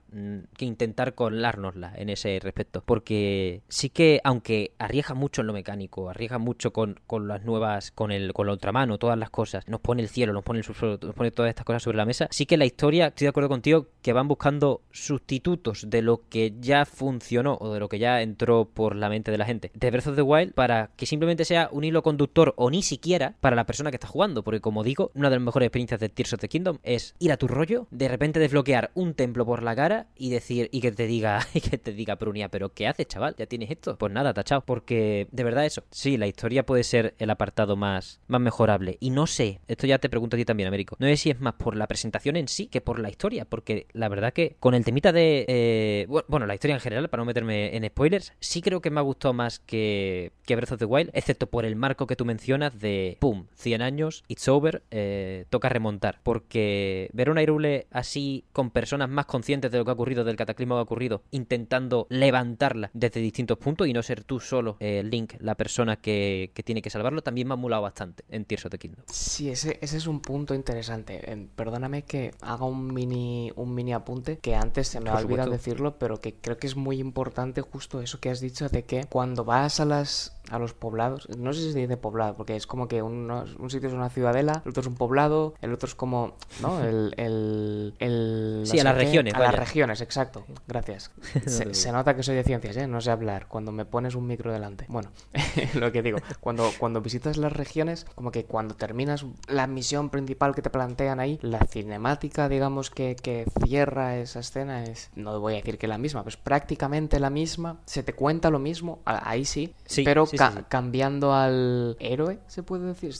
que intentar colárnosla en ese respecto, porque sí que, aunque arriesga mucho en lo mecánico, arriesga mucho con, con las nuevas, con el con la ultramano, todas las cosas, nos pone el cielo, nos pone el subsuelo, nos pone todas estas cosas sobre la mesa, sí que la historia, estoy de acuerdo contigo, que van buscando sustitutos de lo que ya funcionó o de lo que ya entró por la mente de la gente. De Breath of the Wild para que simplemente sea un hilo conductor o ni siquiera para la persona que está jugando, porque como digo, una de las mejores experiencias de Tears of the Kingdom es ir a tu rollo, de repente desbloquear un tema por la cara y decir, y que te diga, y que te diga, Prunia, pero ¿qué haces, chaval? ¿Ya tienes esto? Pues nada, tachado. Porque, de verdad, eso. Sí, la historia puede ser el apartado más, más mejorable. Y no sé, esto ya te pregunto a ti también, Américo. No sé si es más por la presentación en sí que por la historia. Porque la verdad que con el temita de. Eh, bueno, la historia en general, para no meterme en spoilers, sí creo que me ha gustado más que, que Breath of the Wild, excepto por el marco que tú mencionas de. ¡Pum! 100 años, it's over, eh, toca remontar. Porque ver una Irule así, con personas más conscientes de lo que ha ocurrido, del cataclismo que ha ocurrido, intentando levantarla desde distintos puntos y no ser tú solo, eh, Link, la persona que, que, tiene que salvarlo, también me ha molado bastante en Tears of the Kingdom. Sí, ese, ese es un punto interesante. Eh, perdóname que haga un mini, un mini apunte, que antes se me ha olvidado decirlo, pero que creo que es muy importante justo eso que has dicho de que cuando vas a las a los poblados, no sé si se dice poblado, porque es como que un, un sitio es una ciudadela, el otro es un poblado, el otro es como, ¿no? El... el, el sí, a las regiones. A las regiones, exacto. Gracias. se, se, nota que soy de ciencias, ¿eh? No sé hablar cuando me pones un micro delante. Bueno, lo que digo, cuando, cuando visitas las regiones, como que cuando terminas la misión principal que te plantean ahí, la cinemática, digamos, que, que cierra esa escena es, no voy a decir que la misma, pues prácticamente la misma, se te cuenta lo mismo, ahí sí, sí pero sí, ca sí, sí. cambiando al héroe, se puede decir.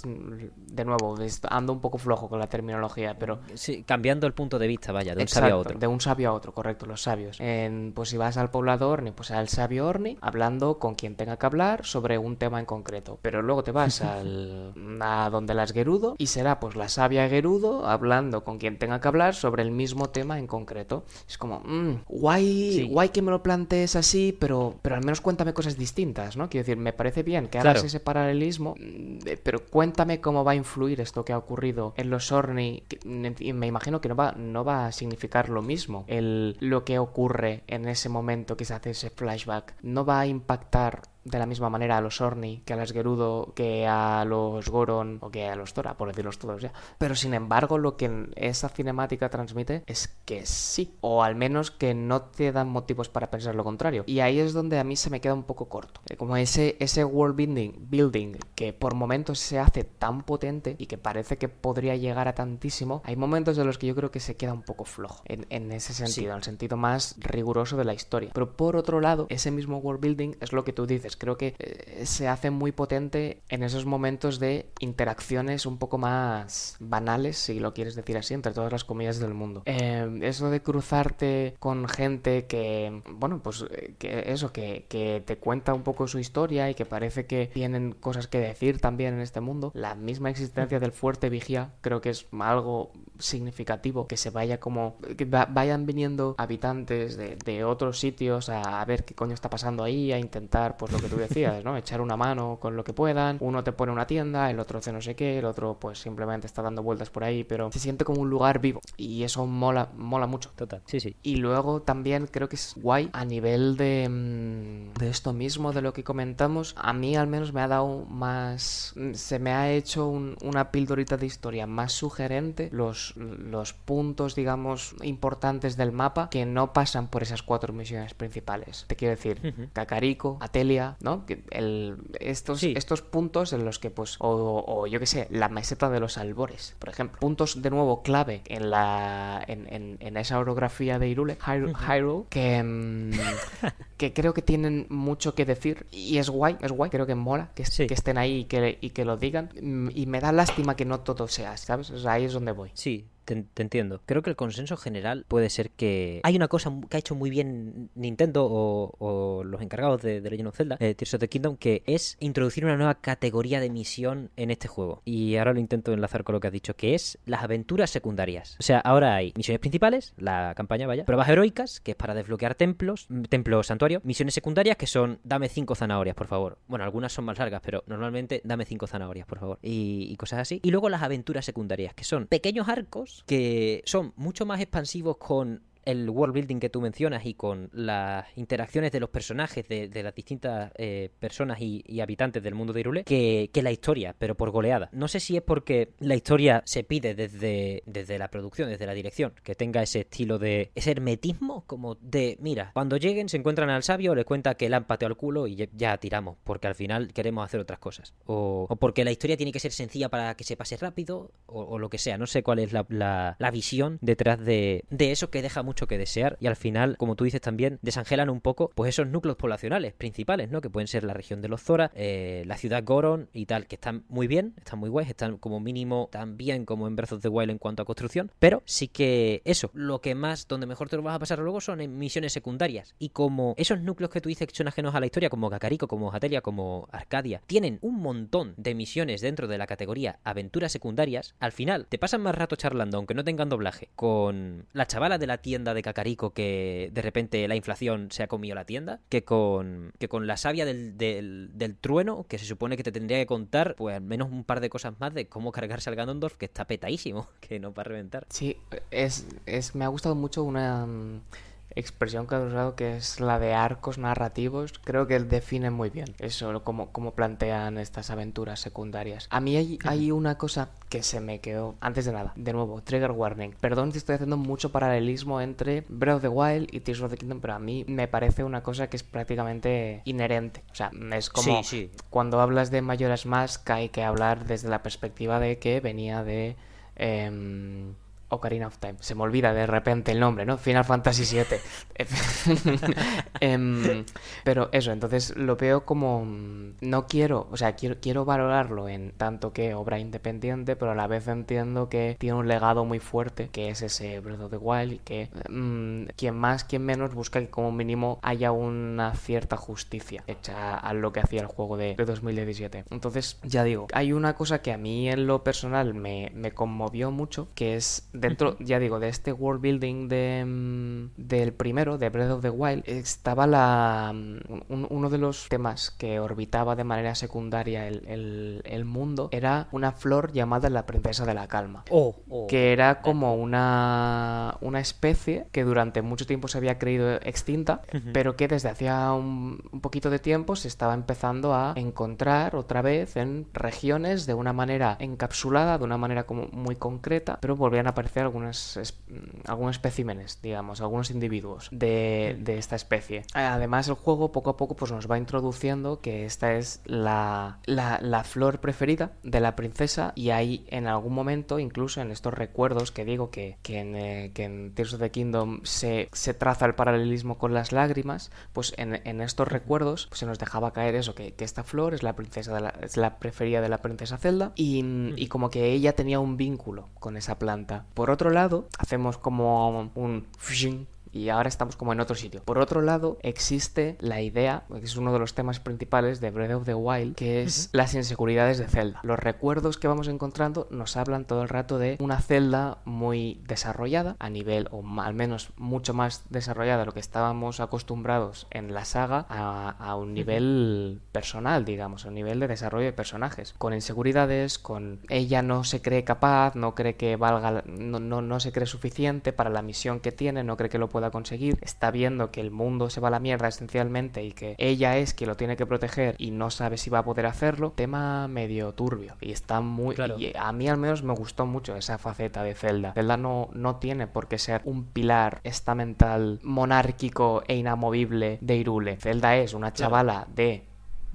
De nuevo, ando un poco flojo con la terminología, pero. Sí, cambiando el punto de vista, vaya, de un sabio a otro. De un sabio a otro, correcto, los sabios. En, pues si vas al poblado Orni, pues al sabio Orni, hablando con quien tenga que hablar sobre un tema en concreto. Pero luego te vas al, a donde las Gerudo y será pues la sabia Gerudo hablando con quien tenga que hablar sobre el mismo tema en concreto. Es como, mmm, guay, sí. guay que me lo plantees así, pero, pero al menos cuéntame cosas distintas, ¿no? Quiero decir, me parece bien que hagas claro. ese paralelismo, pero cuéntame cómo va a influir esto que ha ocurrido en los Orni. Y me imagino que no va, no va a significar lo mismo. El, lo que ocurre en ese momento que se hace ese flashback no va a impactar de la misma manera a los Orni que a las Gerudo, que a los Goron o que a los Tora, por decirlos todos ya. Pero sin embargo, lo que esa cinemática transmite es que sí, o al menos que no te dan motivos para pensar lo contrario. Y ahí es donde a mí se me queda un poco corto. Como ese, ese world building, building que por momentos se hace tan potente y que parece que podría llegar a tantísimo, hay momentos de los que yo creo que se queda un poco flojo en, en ese sentido, sí. en el sentido más riguroso de la historia. Pero por otro lado, ese mismo world building es lo que tú dices creo que eh, se hace muy potente en esos momentos de interacciones un poco más banales, si lo quieres decir así, entre todas las comillas del mundo. Eh, eso de cruzarte con gente que, bueno, pues eh, que eso, que, te cuenta un poco su historia y que parece que tienen cosas que decir también en este mundo. La misma existencia del fuerte vigía creo que es algo significativo, que se vaya como, vayan viniendo habitantes de, de otros sitios a, a ver qué coño está pasando ahí, a intentar pues lo que tú decías, ¿no? Echar una mano con lo que puedan. Uno te pone una tienda, el otro hace no sé qué, el otro pues simplemente está dando vueltas por ahí, pero se siente como un lugar vivo y eso mola, mola mucho. Total, sí, sí. Y luego también creo que es guay a nivel de, mm, de esto mismo, de lo que comentamos. A mí al menos me ha dado más, se me ha hecho un, una pildorita de historia más sugerente, los, los puntos, digamos, importantes del mapa que no pasan por esas cuatro misiones principales. Te quiero decir. Kakariko, Atelia, ¿no? El, estos, sí. estos puntos en los que, pues, o, o yo qué sé, la meseta de los albores, por ejemplo. Puntos de nuevo clave en la en, en, en esa orografía de Hyrule, Hyrule, Hyrule que, mmm, que creo que tienen mucho que decir y es guay, es guay, creo que mola que, sí. que estén ahí y que, y que lo digan. Y me da lástima que no todo sea, ¿sabes? O sea, ahí es donde voy. Sí, te, te, entiendo. Creo que el consenso general puede ser que hay una cosa que ha hecho muy bien Nintendo o, los encargados de, de, Legend of Zelda, eh, Tears of the Kingdom, que es introducir una nueva categoría de misión en este juego. Y ahora lo intento enlazar con lo que has dicho, que es las aventuras secundarias. O sea, ahora hay misiones principales, la campaña vaya, pruebas heroicas, que es para desbloquear templos, templos santuarios, misiones secundarias, que son dame cinco zanahorias, por favor. Bueno, algunas son más largas, pero normalmente dame cinco zanahorias, por favor. Y, y cosas así. Y luego las aventuras secundarias, que son pequeños arcos que son mucho más expansivos con el world building que tú mencionas y con las interacciones de los personajes de, las distintas eh, personas y, y, habitantes del mundo de Irule que, la historia, pero por goleada. No sé si es porque la historia se pide desde, desde la producción, desde la dirección, que tenga ese estilo de ese hermetismo, como de, mira, cuando lleguen se encuentran al sabio, le cuenta que le han pateado el culo y ya, tiramos, porque al final queremos hacer otras cosas. O, o, porque la historia tiene que ser sencilla para que se pase rápido, o, lo que sea. No sé cuál es la, la, la visión detrás de, de eso que deja mucho mucho que desear y al final, como tú dices también, desangelan un poco pues esos núcleos poblacionales principales, ¿no? Que pueden ser la región de los Zora, eh, la ciudad Goron y tal, que están muy bien, están muy guays, están como mínimo tan bien como en Breath of the Wild en cuanto a construcción, pero sí que eso, lo que más, donde mejor te lo vas a pasar luego son en misiones secundarias y como esos núcleos que tú dices que son ajenos a la historia, como Kakariko, como Hatelia, como Arcadia, tienen un montón de misiones dentro de la categoría aventuras secundarias, al final te pasan más rato charlando, aunque no tengan doblaje, con la chavala de la tienda de Kakariko que de repente la inflación se ha comido la tienda, que con, que con la sabia del, del, trueno, que se supone que te tendría que contar, pues al menos un par de cosas más de cómo cargarse al Ganondorf, que está petadísimo, que no para reventar. Sí, es, es, me ha gustado mucho una expresión que has usado que es la de arcos narrativos, creo que define muy bien eso, cómo, cómo plantean estas aventuras secundarias. A mí hay, hay, una cosa que se me quedó, antes de nada, de nuevo, trigger warning. Perdón si estoy haciendo mucho paralelismo entre Breath of the Wild y Tears of the Kingdom, pero a mí me parece una cosa que es prácticamente inherente. O sea, es como cuando hablas de Majora's Mask hay que hablar desde la perspectiva de que venía de... Eh, Ocarina of Time. Se me olvida de repente el nombre, ¿no? Final Fantasy VII. Em, pero eso, entonces lo veo como... Mm, no quiero, o sea, quiero, quiero valorarlo en tanto que obra independiente, pero a la vez entiendo que tiene un legado muy fuerte, que es ese Breath of the Wild, y que mm, quien más, quien menos busca que como mínimo haya una cierta justicia hecha a lo que hacía el juego de, 2017. Entonces, ya digo, hay una cosa que a mí en lo personal me, me conmovió mucho, que es dentro, ya digo, de este world building de, mm, del primero, de Breath of the Wild, estaba la mm, uno de los temas que orbitaba de manera secundaria el, el, mundo era una flor llamada la princesa de la calma. Oh, oh. Que era como una, una especie que durante mucho tiempo se había creído extinta, pero que desde hacía un, un poquito de tiempo se estaba empezando a encontrar otra vez en regiones de una manera encapsulada, de una manera como muy concreta, pero volvían a aparecer algunos, algunos especímenes, digamos, algunos individuos de, de, esta especie. Además, el juego poco a poco pues, nos va introduciendo que esta es la, la, la flor preferida de la princesa y hay en algún momento, incluso en estos recuerdos que digo que, que, en, eh, que en Tears of the Kingdom se, se, traza el paralelismo con las lágrimas, pues en, en estos recuerdos pues, se nos dejaba caer eso, que, que esta flor es la princesa de la, es la preferida de la princesa Zelda y, y como que ella tenía un vínculo con esa planta. Por otro lado, hacemos como un y ahora estamos como en otro sitio. Por otro lado, existe la idea, que es uno de los temas principales de Breath of the Wild, que es las inseguridades de Zelda. Los recuerdos que vamos encontrando nos hablan todo el rato de una Zelda muy desarrollada a nivel, o al menos mucho más desarrollada de lo que estábamos acostumbrados en la saga, a, un nivel personal, digamos, a un nivel de desarrollo de personajes, con inseguridades, con ella no se cree capaz, no cree que valga, no, no, no se cree suficiente para la misión que tiene, no cree que lo pueda conseguir, está viendo que el mundo se va a la mierda esencialmente y que ella es quien lo tiene que proteger y no sabe si va a poder hacerlo, tema medio turbio. Y está muy... Y a mí al menos me gustó mucho esa faceta de Zelda. Zelda no, no tiene por qué ser un pilar estamental monárquico e inamovible de Irule. Zelda es una chavala de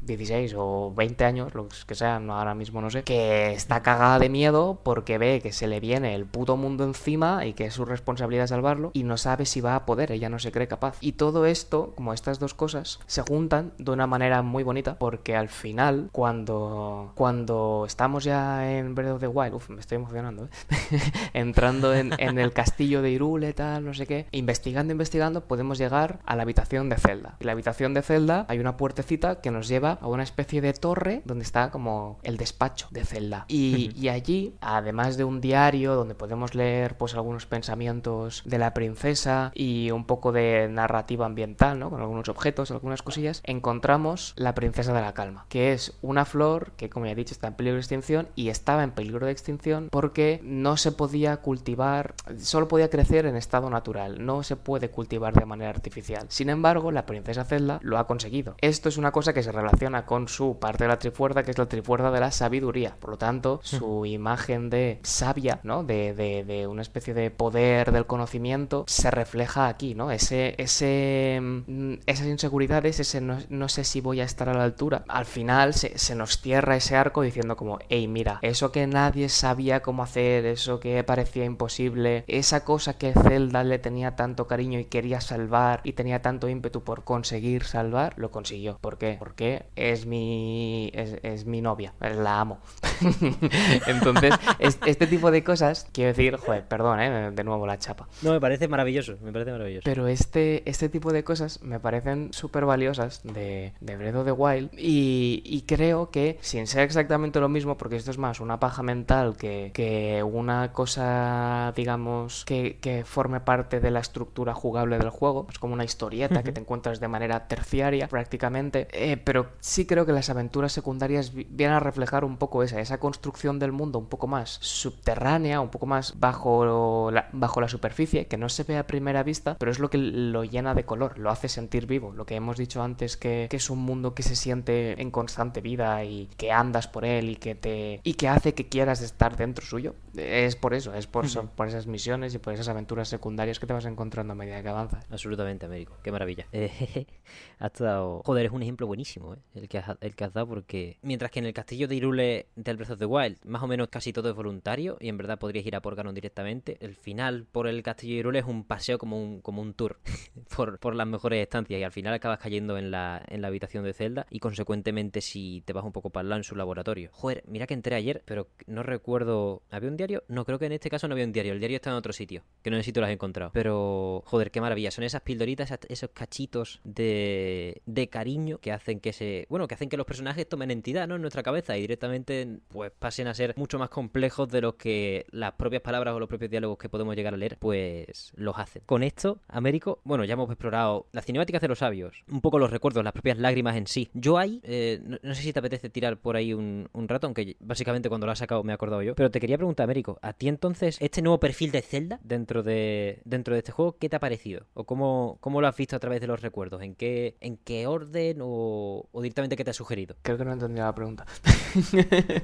16 o 20 años, lo que sean, ahora mismo no sé, que está cagada de miedo porque ve que se le viene el puto mundo encima y que es su responsabilidad salvarlo y no sabe si va a poder, ella no se cree capaz. Y todo esto, como estas dos cosas, se juntan de una manera muy bonita porque al final, cuando, cuando estamos ya en Breath of the Wild, uff, me estoy emocionando, ¿eh? entrando en, en, el castillo de Irule, tal, no sé qué, investigando, investigando, podemos llegar a la habitación de Zelda. Y la habitación de Zelda hay una puertecita que nos lleva a una especie de torre donde está como el despacho de Zelda. Y, allí, además de un diario donde podemos leer pues algunos pensamientos de la princesa y un poco de narrativa ambiental, ¿no? Con algunos objetos, algunas cosillas, encontramos la princesa de la calma, que es una flor que, como ya he dicho, está en peligro de extinción y estaba en peligro de extinción porque no se podía cultivar, solo podía crecer en estado natural, no se puede cultivar de manera artificial. Sin embargo, la princesa Zelda lo ha conseguido. Esto es una cosa que se relaciona relaciona con su parte de la trifuerza, que es la trifuerza de la sabiduría. Por lo tanto, su imagen de sabia, ¿no? De, de, de, una especie de poder del conocimiento se refleja aquí, ¿no? Ese, ese, mm, esas inseguridades, ese no, no sé si voy a estar a la altura. Al final se, se nos cierra ese arco diciendo como, hey, mira, eso que nadie sabía cómo hacer, eso que parecía imposible, esa cosa que Zelda le tenía tanto cariño y quería salvar y tenía tanto ímpetu por conseguir salvar, lo consiguió. ¿Por qué? Porque es mi, es, es mi novia, la amo. Entonces, es, este tipo de cosas, quiero decir, joder, perdón, ¿eh? de nuevo la chapa. No, me parece maravilloso, me parece maravilloso. Pero este, este tipo de cosas me parecen súper valiosas de, de Breath of the Wild y, y, creo que, sin ser exactamente lo mismo, porque esto es más una paja mental que, que una cosa, digamos, que, que, forme parte de la estructura jugable del juego, es como una historieta uh -huh. que te encuentras de manera terciaria prácticamente, eh, pero sí creo que las aventuras secundarias vienen a reflejar un poco esa, esa construcción del mundo un poco más subterránea, un poco más bajo la, bajo la superficie, que no se ve a primera vista, pero es lo que lo llena de color, lo hace sentir vivo. Lo que hemos dicho antes, que, que es un mundo que se siente en constante vida y que andas por él y que te y que hace que quieras estar dentro suyo. Es por eso, es por, uh -huh. por esas misiones y por esas aventuras secundarias que te vas encontrando a medida que avanzas. Absolutamente, Américo. Qué maravilla. Eh, has dado... Joder, es un ejemplo buenísimo, ¿eh? El, que has, el que has dado, porque mientras que en el castillo de Irule del Breath of the Wild, más o menos casi todo es voluntario y en verdad podrías ir a por Ganon directamente, el final por el castillo de Irule es un paseo como un, como un tour por, por las mejores estancias y al final acabas cayendo en la, en la habitación de Zelda y consecuentemente si te vas un poco para el lado en su laboratorio. Joder, mira que entré ayer, pero no recuerdo... ¿Había un diario? No, creo que en este caso no había un diario. El diario está en otro sitio, que no necesito lo has encontrado. Pero, joder, qué maravilla. Son esas pildoritas, esos cachitos de, de cariño que hacen que se... Bueno, que hacen que los personajes tomen entidad, ¿no? En nuestra cabeza y directamente, pues, pasen a ser mucho más complejos de lo que las propias palabras o los propios diálogos que podemos llegar a leer, pues, los hacen. Con esto, Américo, bueno, ya hemos explorado las cinemáticas de los sabios, un poco los recuerdos, las propias lágrimas en sí. Yo ahí, eh, no, no, sé si te apetece tirar por ahí un, un rato, aunque básicamente cuando lo has sacado me he acordado yo, pero te quería preguntar, Américo, ¿a ti entonces este nuevo perfil de Zelda dentro de, dentro de este juego, qué te ha parecido? ¿O cómo, cómo lo has visto a través de los recuerdos? ¿En qué, en qué orden o, o directamente qué te ha sugerido? Creo que no entendí la pregunta.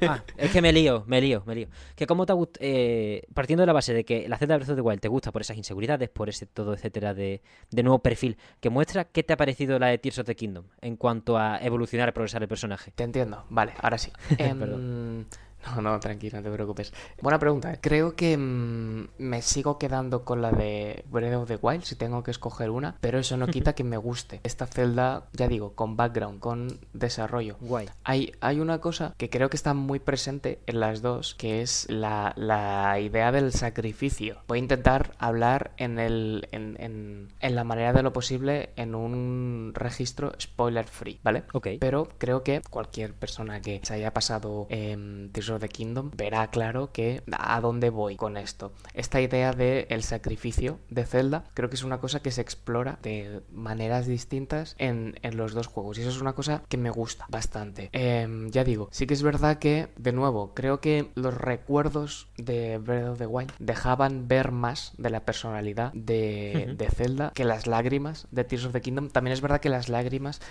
ah, es que me lío, me lío, me lío. Que cómo te ha gustado, eh, partiendo de la base de que la Zelda Breath of the Wild te gusta por esas inseguridades, por ese todo, etcétera, de, de nuevo perfil que muestra, ¿qué te ha parecido la de Tears of the Kingdom en cuanto a evolucionar y progresar el personaje? Te entiendo, vale, ahora sí. Perdón. No, no, tranquilo, no te preocupes. Buena pregunta. ¿eh? Creo que mmm, me sigo quedando con la de Breath of the Wild si tengo que escoger una, pero eso no quita que me guste. Esta celda, ya digo, con background, con desarrollo. Guay. Hay, hay una cosa que creo que está muy presente en las dos, que es la, la idea del sacrificio. Voy a intentar hablar en, el, en, en, en la manera de lo posible en un registro spoiler free, ¿vale? Ok. Pero creo que cualquier persona que se haya pasado eh, Tears of the Kingdom verá claro que a dónde voy con esto. Esta idea del el sacrificio de Zelda creo que es una cosa que se explora de maneras distintas en, en, los dos juegos y eso es una cosa que me gusta bastante. Eh, ya digo, sí que es verdad que, de nuevo, creo que los recuerdos de Breath of the Wild dejaban ver más de la personalidad de, uh -huh. de Zelda que las lágrimas de Tears of the Kingdom. También es verdad que las lágrimas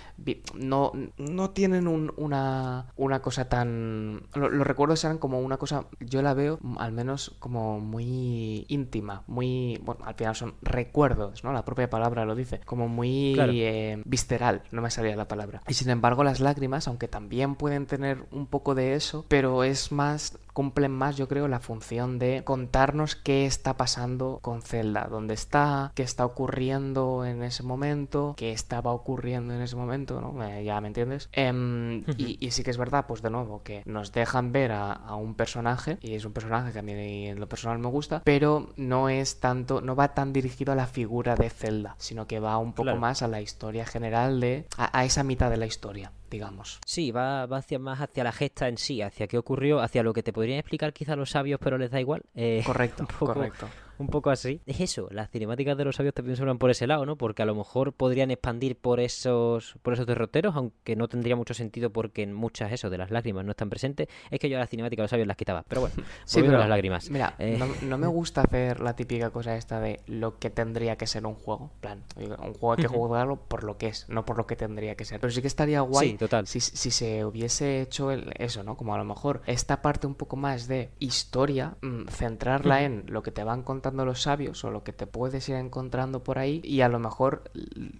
no, no tienen un, una, una cosa tan... Los recuerdos eran como una cosa, yo la veo al menos como muy íntima, muy, bueno, al final son recuerdos, ¿no? La propia palabra lo dice, como muy claro. eh, visceral, no me salía la palabra. Y sin embargo las lágrimas, aunque también pueden tener un poco de eso, pero es más cumplen más, yo creo, la función de contarnos qué está pasando con Zelda, dónde está, qué está ocurriendo en ese momento, qué estaba ocurriendo en ese momento, ¿no? Eh, ya me entiendes. Eh, -huh. y, y, sí que es verdad, pues de nuevo, que nos dejan ver a, a, un personaje, y es un personaje que a mí en lo personal me gusta, pero no es tanto, no va tan dirigido a la figura de Zelda, sino que va un poco claro. más a la historia general de, a, a esa mitad de la historia digamos. Sí, va, va hacia más hacia la gesta en sí, hacia qué ocurrió, hacia lo que te podrían explicar quizá los sabios, pero les da igual. Eh, correcto, poco, correcto. Un poco así. Es eso, las cinemáticas de los sabios también suenan por ese lado, ¿no? Porque a lo mejor podrían expandir por esos por esos derroteros, aunque no tendría mucho sentido porque en muchas eso de las lágrimas no están presentes. Es que yo las cinemáticas de los sabios las quitaba, pero bueno, Sí, volviendo a pero, las lágrimas. Mira, Eh, no, no me gusta hacer la típica cosa esta de lo que tendría que ser un juego. En plan, un juego hay que jugarlo por lo que es, no por lo que tendría que ser. Pero sí que estaría guay Sí, total. si, si se hubiese hecho el- eso, ¿no? Como a lo mejor esta parte un poco más de historia, mm, centrarla en lo que te van contando los sabios o lo que te puedes ir encontrando por ahí y a lo mejor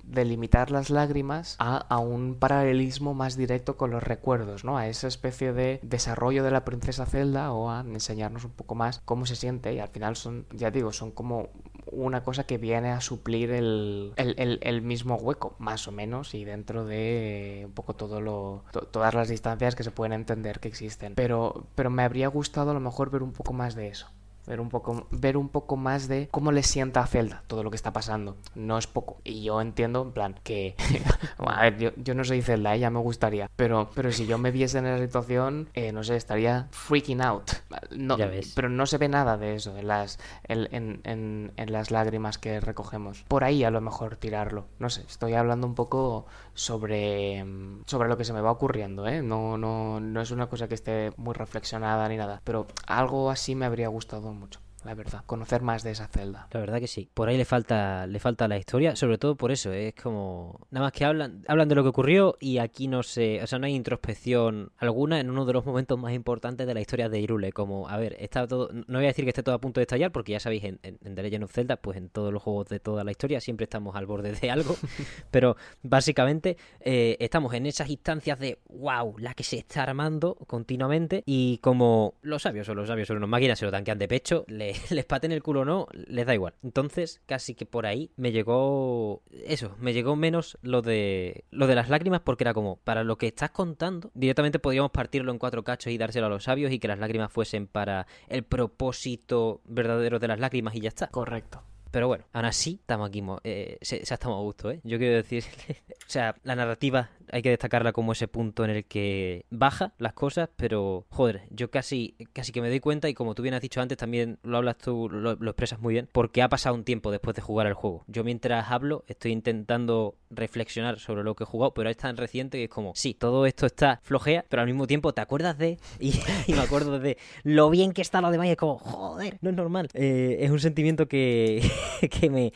delimitar las lágrimas a, a un paralelismo más directo con los recuerdos, ¿no? A esa especie de desarrollo de la princesa Zelda o a enseñarnos un poco más cómo se siente y al final son, ya digo, son como una cosa que viene a suplir el, el, el- mismo hueco, más o menos, y dentro de un poco todo lo, to- todas las distancias que se pueden entender que existen. Pero, pero me habría gustado a lo mejor ver un poco más de eso. Ver un, poco, ver un poco más de cómo le sienta a Zelda todo lo que está pasando. No es poco. Y yo entiendo, en plan, que. a ver, yo, yo no soy Zelda, ¿eh? ya me gustaría. Pero, pero si yo me viese en esa situación, eh, no sé, estaría freaking out. No, Ya ves. pero no se ve nada de eso en las, en, en- en- en las lágrimas que recogemos. Por ahí a lo mejor tirarlo. No sé, estoy hablando un poco sobre, sobre lo que se me va ocurriendo, ¿eh? No, no, no es una cosa que esté muy reflexionada ni nada. Pero algo así me habría gustado mucho, la verdad. Conocer más de esa celda. La verdad que sí. Por ahí le falta, le falta la historia, sobre todo por eso. Es como. Nada más que hablan, hablan de lo que ocurrió y aquí no se. O sea, no hay introspección alguna en uno de los momentos más importantes de la historia de Irule. Como, a ver, está todo. No voy a decir que esté todo a punto de estallar, porque ya sabéis, en, en, en The Legend of Zelda, pues en todos los juegos de toda la historia siempre estamos al borde de algo. pero básicamente eh, estamos en esas instancias de wow, la que se está armando continuamente. Y como los sabios o los sabios son unos máquinas, se lo tanquean de pecho, le, les paten el culo o no, les da igual. Entonces, casi que por ahí me llegó eso, me llegó menos lo de lo de las lágrimas porque era como, para lo que estás contando, directamente podríamos partirlo en cuatro cachos y dárselo a los sabios y que las lágrimas fuesen para el propósito verdadero de las lágrimas y ya está. Correcto. Pero bueno, aún así, estamos aquí, eh, se, se estamos a gusto, ¿eh? Yo quiero decir, o sea, la narrativa hay que destacarla como ese punto en el que baja las cosas, pero joder, yo casi, casi que me doy cuenta y como tú bien has dicho antes, también lo hablas tú, lo, expresas muy bien, porque ha pasado un tiempo después de jugar al juego. Yo mientras hablo estoy intentando reflexionar sobre lo que he jugado, pero es tan reciente que es como, sí, todo esto está flojea, pero al mismo tiempo te acuerdas de, y, me acuerdo de lo bien que está lo demás y es como, joder, no es normal. Eh, es un sentimiento que, que me,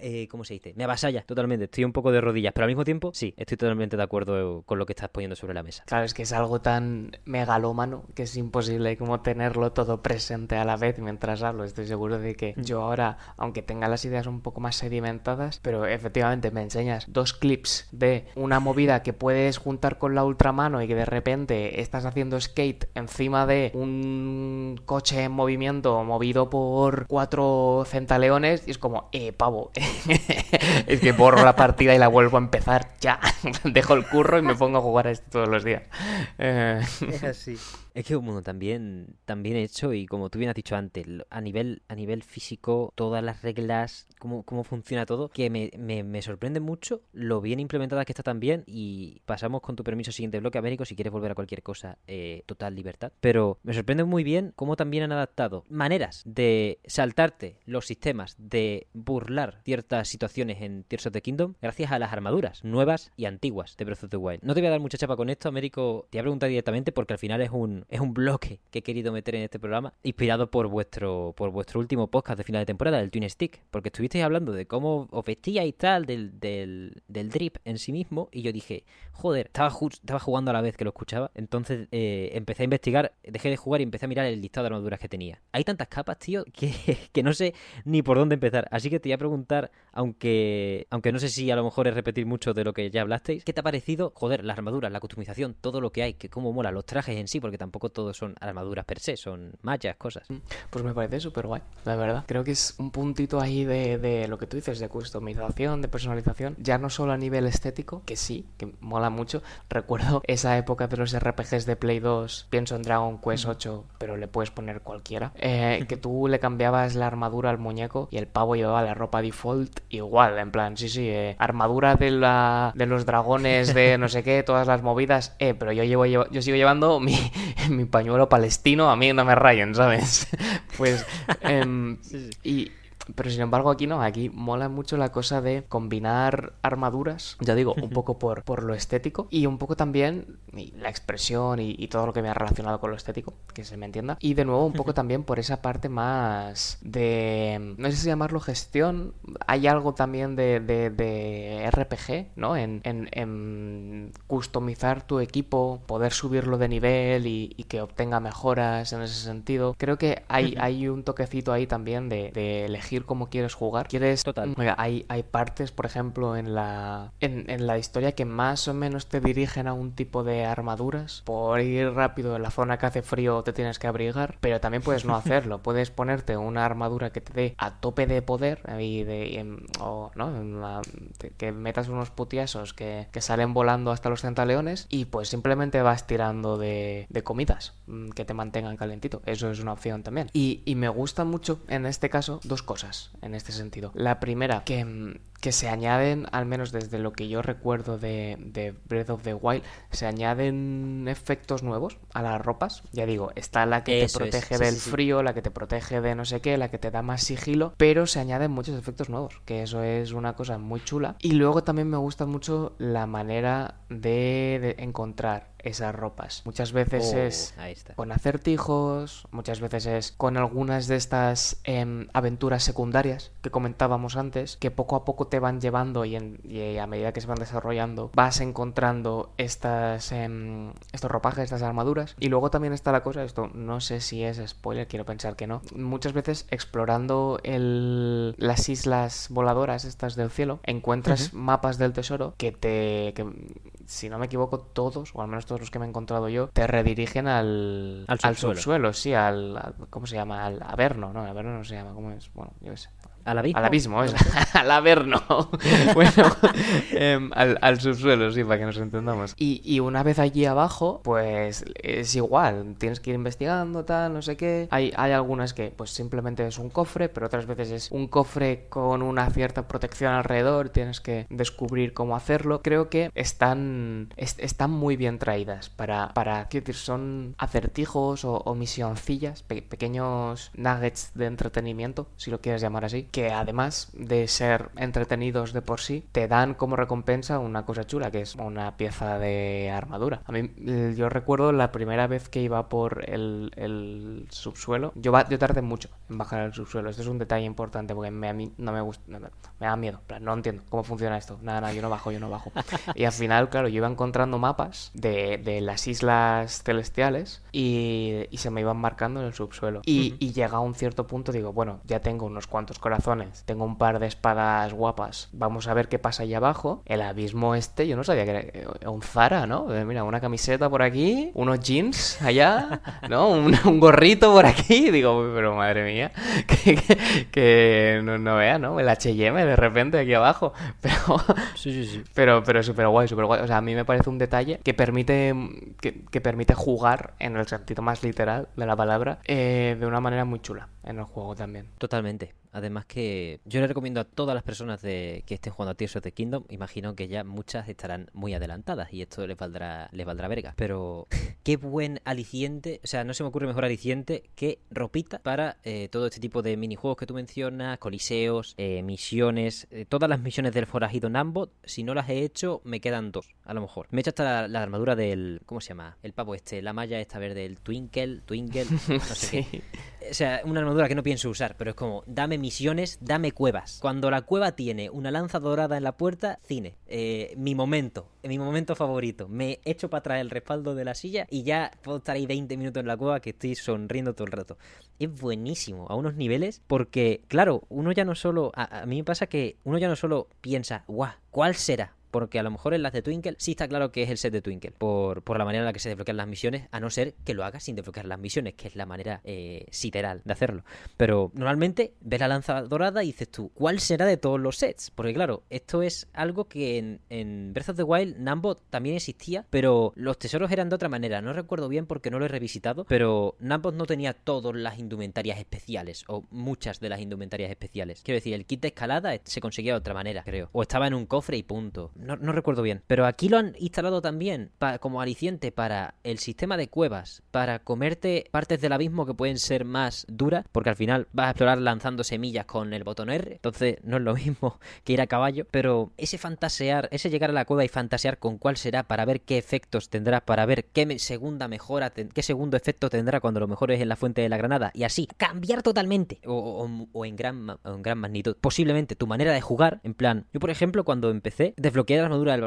eh, ¿cómo se dice? Me avasalla totalmente, estoy un poco de rodillas, pero al mismo tiempo, sí, estoy totalmente de acuerdo con lo que estás poniendo sobre la mesa. Claro, es que es algo tan megalómano que es imposible como tenerlo todo presente a la vez mientras hablo. Estoy seguro de que yo ahora, aunque tenga las ideas un poco más sedimentadas, pero efectivamente me enseñas dos clips de una movida que puedes juntar con la ultramano y que de repente estás haciendo skate encima de un coche en movimiento movido por cuatro centaleones y es como, eh, pavo, es que borro la partida y la vuelvo a empezar ya. Dejo el curro y me pongo a jugar a esto todos los días. Eh, Es así. Es que es un mundo también, también hecho y como tú bien has dicho antes, a nivel, a nivel físico, todas las reglas, cómo, cómo funciona todo, que me, me, me sorprende mucho lo bien implementada que está también y pasamos con tu permiso al siguiente bloque, Américo, si quieres volver a cualquier cosa, eh, total libertad. Pero me sorprende muy bien cómo también han adaptado maneras de saltarte los sistemas, de burlar ciertas situaciones en Tears of the Kingdom gracias a las armaduras nuevas y antiguas de Breath of. No te voy a dar mucha chapa con esto, Américo, te voy a preguntar directamente porque al final es un, es un bloque que he querido meter en este programa, inspirado por vuestro, por vuestro último podcast de final de temporada, el Twin Stick, porque estuvisteis hablando de cómo os vestíais y tal, del, del, del drip en sí mismo, y yo dije, joder, estaba, ju- estaba jugando a la vez que lo escuchaba, entonces eh, empecé a investigar, dejé de jugar y empecé a mirar el listado de armaduras que tenía. Hay tantas capas, tío, que, que no sé ni por dónde empezar, así que te voy a preguntar, aunque, aunque no sé si a lo mejor es repetir mucho de lo que ya hablasteis, ¿qué te ha parecido, joder, las armaduras, la customización, todo lo que hay, que cómo mola, los trajes en sí, porque tampoco todos son armaduras per se, son mallas, cosas. Pues me parece súper guay, la verdad. Creo que es un puntito ahí de, de lo que tú dices, de customización, de personalización, ya no solo a nivel estético, que sí, que mola mucho. Recuerdo esa época de los RPGs de Play 2, pienso en Dragon Quest 8, pero le puedes poner cualquiera, eh, que tú le cambiabas la armadura al muñeco y el pavo llevaba la ropa default igual, en plan, sí, sí, eh, armadura de, la, de los dragones de no sé qué, todas las movidas. Eh, pero yo, llevo, yo sigo llevando mi, mi pañuelo palestino, a mí no me rayen, ¿sabes? pues... Em, y, pero sin embargo aquí no, aquí mola mucho la cosa de combinar armaduras, ya digo, un poco por, por lo estético y un poco también la expresión y, todo lo que me ha relacionado con lo estético, que se me entienda. Y de nuevo un poco también por esa parte más de, no sé si llamarlo gestión, hay algo también de, de, RPG, ¿no? En, en, customizar tu equipo, poder subirlo de nivel y, que obtenga mejoras en ese sentido. Creo que hay, hay un toquecito ahí también de, de elegir cómo quieres jugar. Quieres. Total. hay, hay partes, por ejemplo, en la, en, la historia que más o menos te dirigen a un tipo de armaduras. Por ir rápido en la zona que hace frío te tienes que abrigar, pero también puedes no hacerlo. puedes ponerte una armadura que te dé a tope de poder y de, o no que metas unos putiasos que, que, salen volando hasta los centaleones y pues simplemente vas tirando de, de comidas que te mantengan calentito. Eso es una opción también. Y, y me gusta mucho en este caso dos cosas en este sentido. La primera, que, que se añaden, al menos desde lo que yo recuerdo de, de, Breath of the Wild, se añaden efectos nuevos a las ropas. Ya digo, está la que te protege del frío, la que te protege de no sé qué, la que te da más sigilo, pero se añaden muchos efectos nuevos, que eso es una cosa muy chula. Y luego también me gusta mucho la manera de encontrar esas ropas. Muchas veces oh, es con acertijos, muchas veces es con algunas de estas em, aventuras secundarias que comentábamos antes, que poco a poco te van llevando y, a medida que se van desarrollando vas encontrando estas em, estos ropajes, estas armaduras. Y luego también está la cosa, esto no sé si es spoiler, quiero pensar que no. Muchas veces explorando el, las islas voladoras estas del cielo, encuentras mapas del tesoro que te... Que, si no me equivoco, todos, o al menos todos los que me he encontrado yo, te redirigen al, al subsuelo. sí, al, ¿Cómo se llama? Al Averno, ¿no? Averno no se llama, ¿cómo es? Bueno, yo qué sé. Al abismo. Al abismo, es. al averno. bueno, em, al, subsuelo, sí, para que nos entendamos. Y, y, una vez allí abajo, pues es igual. Tienes que ir investigando, tal, no sé qué. Hay, hay algunas que, pues simplemente es un cofre, pero otras veces es un cofre con una cierta protección alrededor. Tienes que descubrir cómo hacerlo. Creo que están, están muy bien traídas para, para quiero decir, son acertijos o, o misioncillas, pequeños nuggets de entretenimiento, si lo quieres llamar así que además de ser entretenidos de por sí, te dan como recompensa una cosa chula, que es una pieza de armadura. A mí, yo recuerdo la primera vez que iba por el, subsuelo, yo, yo tardé mucho en bajar al subsuelo. Esto es un detalle importante porque me, a mí no me gusta, me, da miedo, no entiendo cómo funciona esto. Nada, nada, yo no bajo, yo no bajo. y al final, claro, yo iba encontrando mapas de, de las islas celestiales y, y, se me iban marcando en el subsuelo. Y, y llega a un cierto punto, digo, bueno, ya tengo unos cuantos corazones tengo un par de espadas guapas, vamos a ver qué pasa ahí abajo. El abismo este, yo no sabía que era un Zara, ¿no? Eh, mira, una camiseta por aquí, unos jeans allá, ¿no? Un, gorrito por aquí, digo, pero madre mía, que, no, no, vea, ¿no? El H&M de repente aquí abajo, pero... Sí, sí, sí. Pero, pero súper guay, súper guay. O sea, a mí me parece un detalle que permite, que, permite jugar, en el sentido más literal de la palabra, eh, de una manera muy chula en el juego también. Totalmente. Además que yo le recomiendo a todas las personas de, que estén jugando a Tears of the Kingdom, imagino que ya muchas estarán muy adelantadas y esto les valdrá, les valdrá verga. Pero qué buen aliciente, o sea, no se me ocurre mejor aliciente que ropita para eh, todo este tipo de minijuegos que tú mencionas, coliseos, eh, misiones, eh, todas las misiones del forajido Nambot, si no las he hecho, me quedan dos, a lo mejor. Me he hecho hasta la, armadura del, ¿cómo se llama? El pavo este, la malla esta verde, el Twinkle, Twinkle, no sé qué. O sea, una armadura que no pienso usar, pero es como, dame misiones, dame cuevas. Cuando la cueva tiene una lanza dorada en la puerta, cine. Eh, mi momento, mi momento favorito. Me echo para atrás el respaldo de la silla y ya puedo estar ahí 20 minutos en la cueva que estoy sonriendo todo el rato. Es buenísimo, a unos niveles, porque, claro, uno ya no solo. A, a mí me pasa que uno ya no solo piensa, guau, ¿cuál será? Porque a lo mejor en las de Twinkle sí está claro que es el set de Twinkle. Por, por la manera en la que se desbloquean las misiones. A no ser que lo hagas sin desbloquear las misiones. Que es la manera eh, sideral de hacerlo. Pero normalmente ves la lanza dorada y dices tú, ¿cuál será de todos los sets? Porque claro, esto es algo que en, en Breath of the Wild Nambo también existía. Pero los tesoros eran de otra manera. No recuerdo bien porque no lo he revisitado. Pero Nambo no tenía todas las indumentarias especiales. O muchas de las indumentarias especiales. Quiero decir, el kit de escalada se conseguía de otra manera, creo. O estaba en un cofre y punto no, recuerdo bien. Pero aquí lo han instalado también como aliciente para el sistema de cuevas, para comerte partes del abismo que pueden ser más duras, porque al final vas a explorar lanzando semillas con el botón R. Entonces no es lo mismo que ir a caballo. Pero ese fantasear, ese llegar a la cueva y fantasear con cuál será para ver qué efectos tendrá, para ver qué segunda mejora, qué segundo efecto tendrá cuando lo mejor es en la fuente de la granada. Y así, cambiar totalmente. O, en, gran, o en gran magnitud. Posiblemente tu manera de jugar. En plan, yo por ejemplo cuando empecé, desbloqueé la armadura del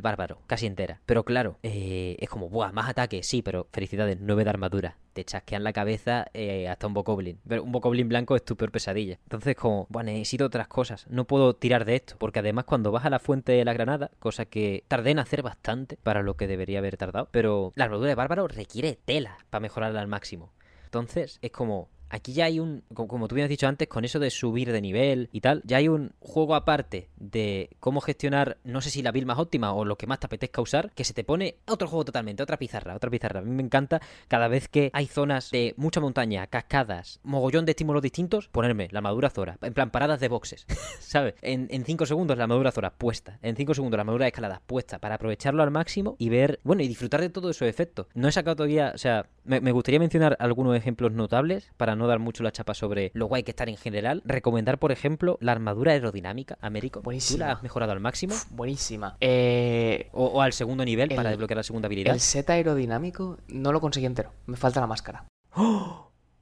bárbaro, del casi entera. Pero claro, eh, es como, buah, más ataque, sí, pero felicidades, 9 de armadura. Te chasquean la cabeza eh, hasta un bokoblin. Pero un bokoblin blanco es tu peor pesadilla. Entonces, como, bueno, necesito otras cosas. No puedo tirar de esto. Porque además, cuando vas a la fuente de la granada, cosa que tardé en hacer bastante para lo que debería haber tardado. Pero la armadura de bárbaro requiere tela para mejorarla al máximo. Entonces, es como. Aquí ya hay un, co- como tú bien has dicho antes, con eso de subir de nivel y tal, ya hay un juego aparte de cómo gestionar, no sé si la build más óptima o lo que más te apetezca usar, que se te pone otro juego totalmente, otra pizarra, otra pizarra. A mí me encanta cada vez que hay zonas de mucha montaña, cascadas, mogollón de estímulos distintos, ponerme la armadura Zora, en plan paradas de boxes, ¿sabes? En 5 segundos la armadura Zora puesta, en 5 segundos la armadura de escalada puesta, para aprovecharlo al máximo y ver, bueno, y disfrutar de todos esos efectos. No he sacado todavía, o sea, me, me gustaría mencionar algunos ejemplos notables para no dar mucho la chapa sobre lo guay que estar en general. Recomendar, por ejemplo, la armadura aerodinámica, Américo. ¿Tú Buenísima. la has mejorado al máximo? Buenísima. Eh, O, o al segundo nivel El- para desbloquear la segunda habilidad. el set aerodinámico no lo conseguí entero. Me falta la máscara.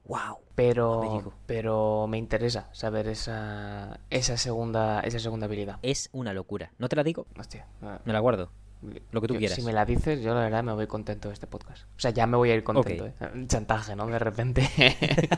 ¡Wow! Pero, pero me interesa saber esa, esa segunda esa segunda habilidad. Es una locura. ¿No te la digo? Hostia. eh, Me la guardo. Lo que tú yo- quieras. Si me la dices, yo la verdad me voy contento de este podcast. O sea, ya me voy a ir contento. ¿eh? Chantaje, ¿no? De repente.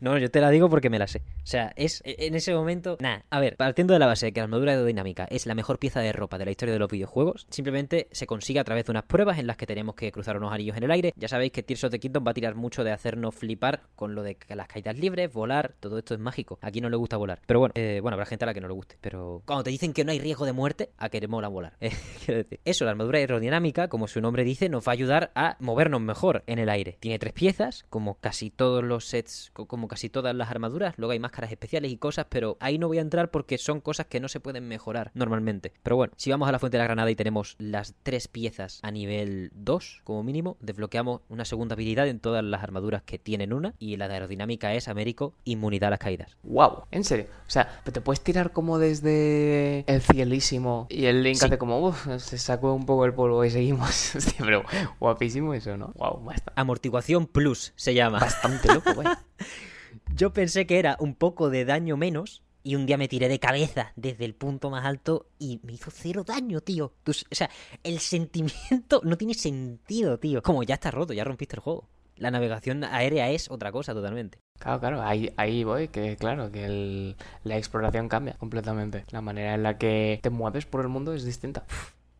No, yo te la digo porque me la sé. O sea, es en ese momento. Nada, a ver, partiendo de la base de que la armadura aerodinámica es la mejor pieza de ropa de la historia de los videojuegos, simplemente se consigue a través de unas pruebas en las que tenemos que cruzar unos anillos en el aire. Ya sabéis que Tears of the Kingdom va a tirar mucho de hacernos flipar con lo de las caídas libres, volar, todo esto es mágico. Aquí no le gusta volar. Pero bueno, eh, bueno, habrá gente a la que no le guste. Pero cuando te dicen que no hay riesgo de muerte, a que mola volar. Eh, quiero decir, eso, la armadura aerodinámica, como su nombre dice, nos va a ayudar a movernos mejor en el aire. Tiene tres piezas, como casi todos los sets, co- como casi todas las armaduras. Luego hay máscaras especiales y cosas, pero ahí no voy a entrar porque son cosas que no se pueden mejorar normalmente. Pero bueno, si vamos a la fuente de la granada y tenemos las tres piezas a nivel 2, como mínimo, desbloqueamos una segunda habilidad en todas las armaduras que tienen una. Y la de aerodinámica es, Américo, inmunidad a las caídas. wow, en serio. O sea, te puedes tirar como desde el cielísimo y el Link Sí. hace como, uff, se sacó un poco el polvo y seguimos. Hostia, pero guapísimo eso, ¿no? Wow, bastante, Amortiguación Plus se llama. bastante loco, güey. Yo pensé que era un poco de daño menos. Y un día me tiré de cabeza desde el punto más alto y me hizo cero daño, tío. O sea, el sentimiento no tiene sentido, tío. Como ya está roto, ya rompiste el juego. La navegación aérea es otra cosa totalmente. Claro, claro, ahí, ahí voy, que claro, que el- la exploración cambia completamente. La manera en la que te mueves por el mundo es distinta.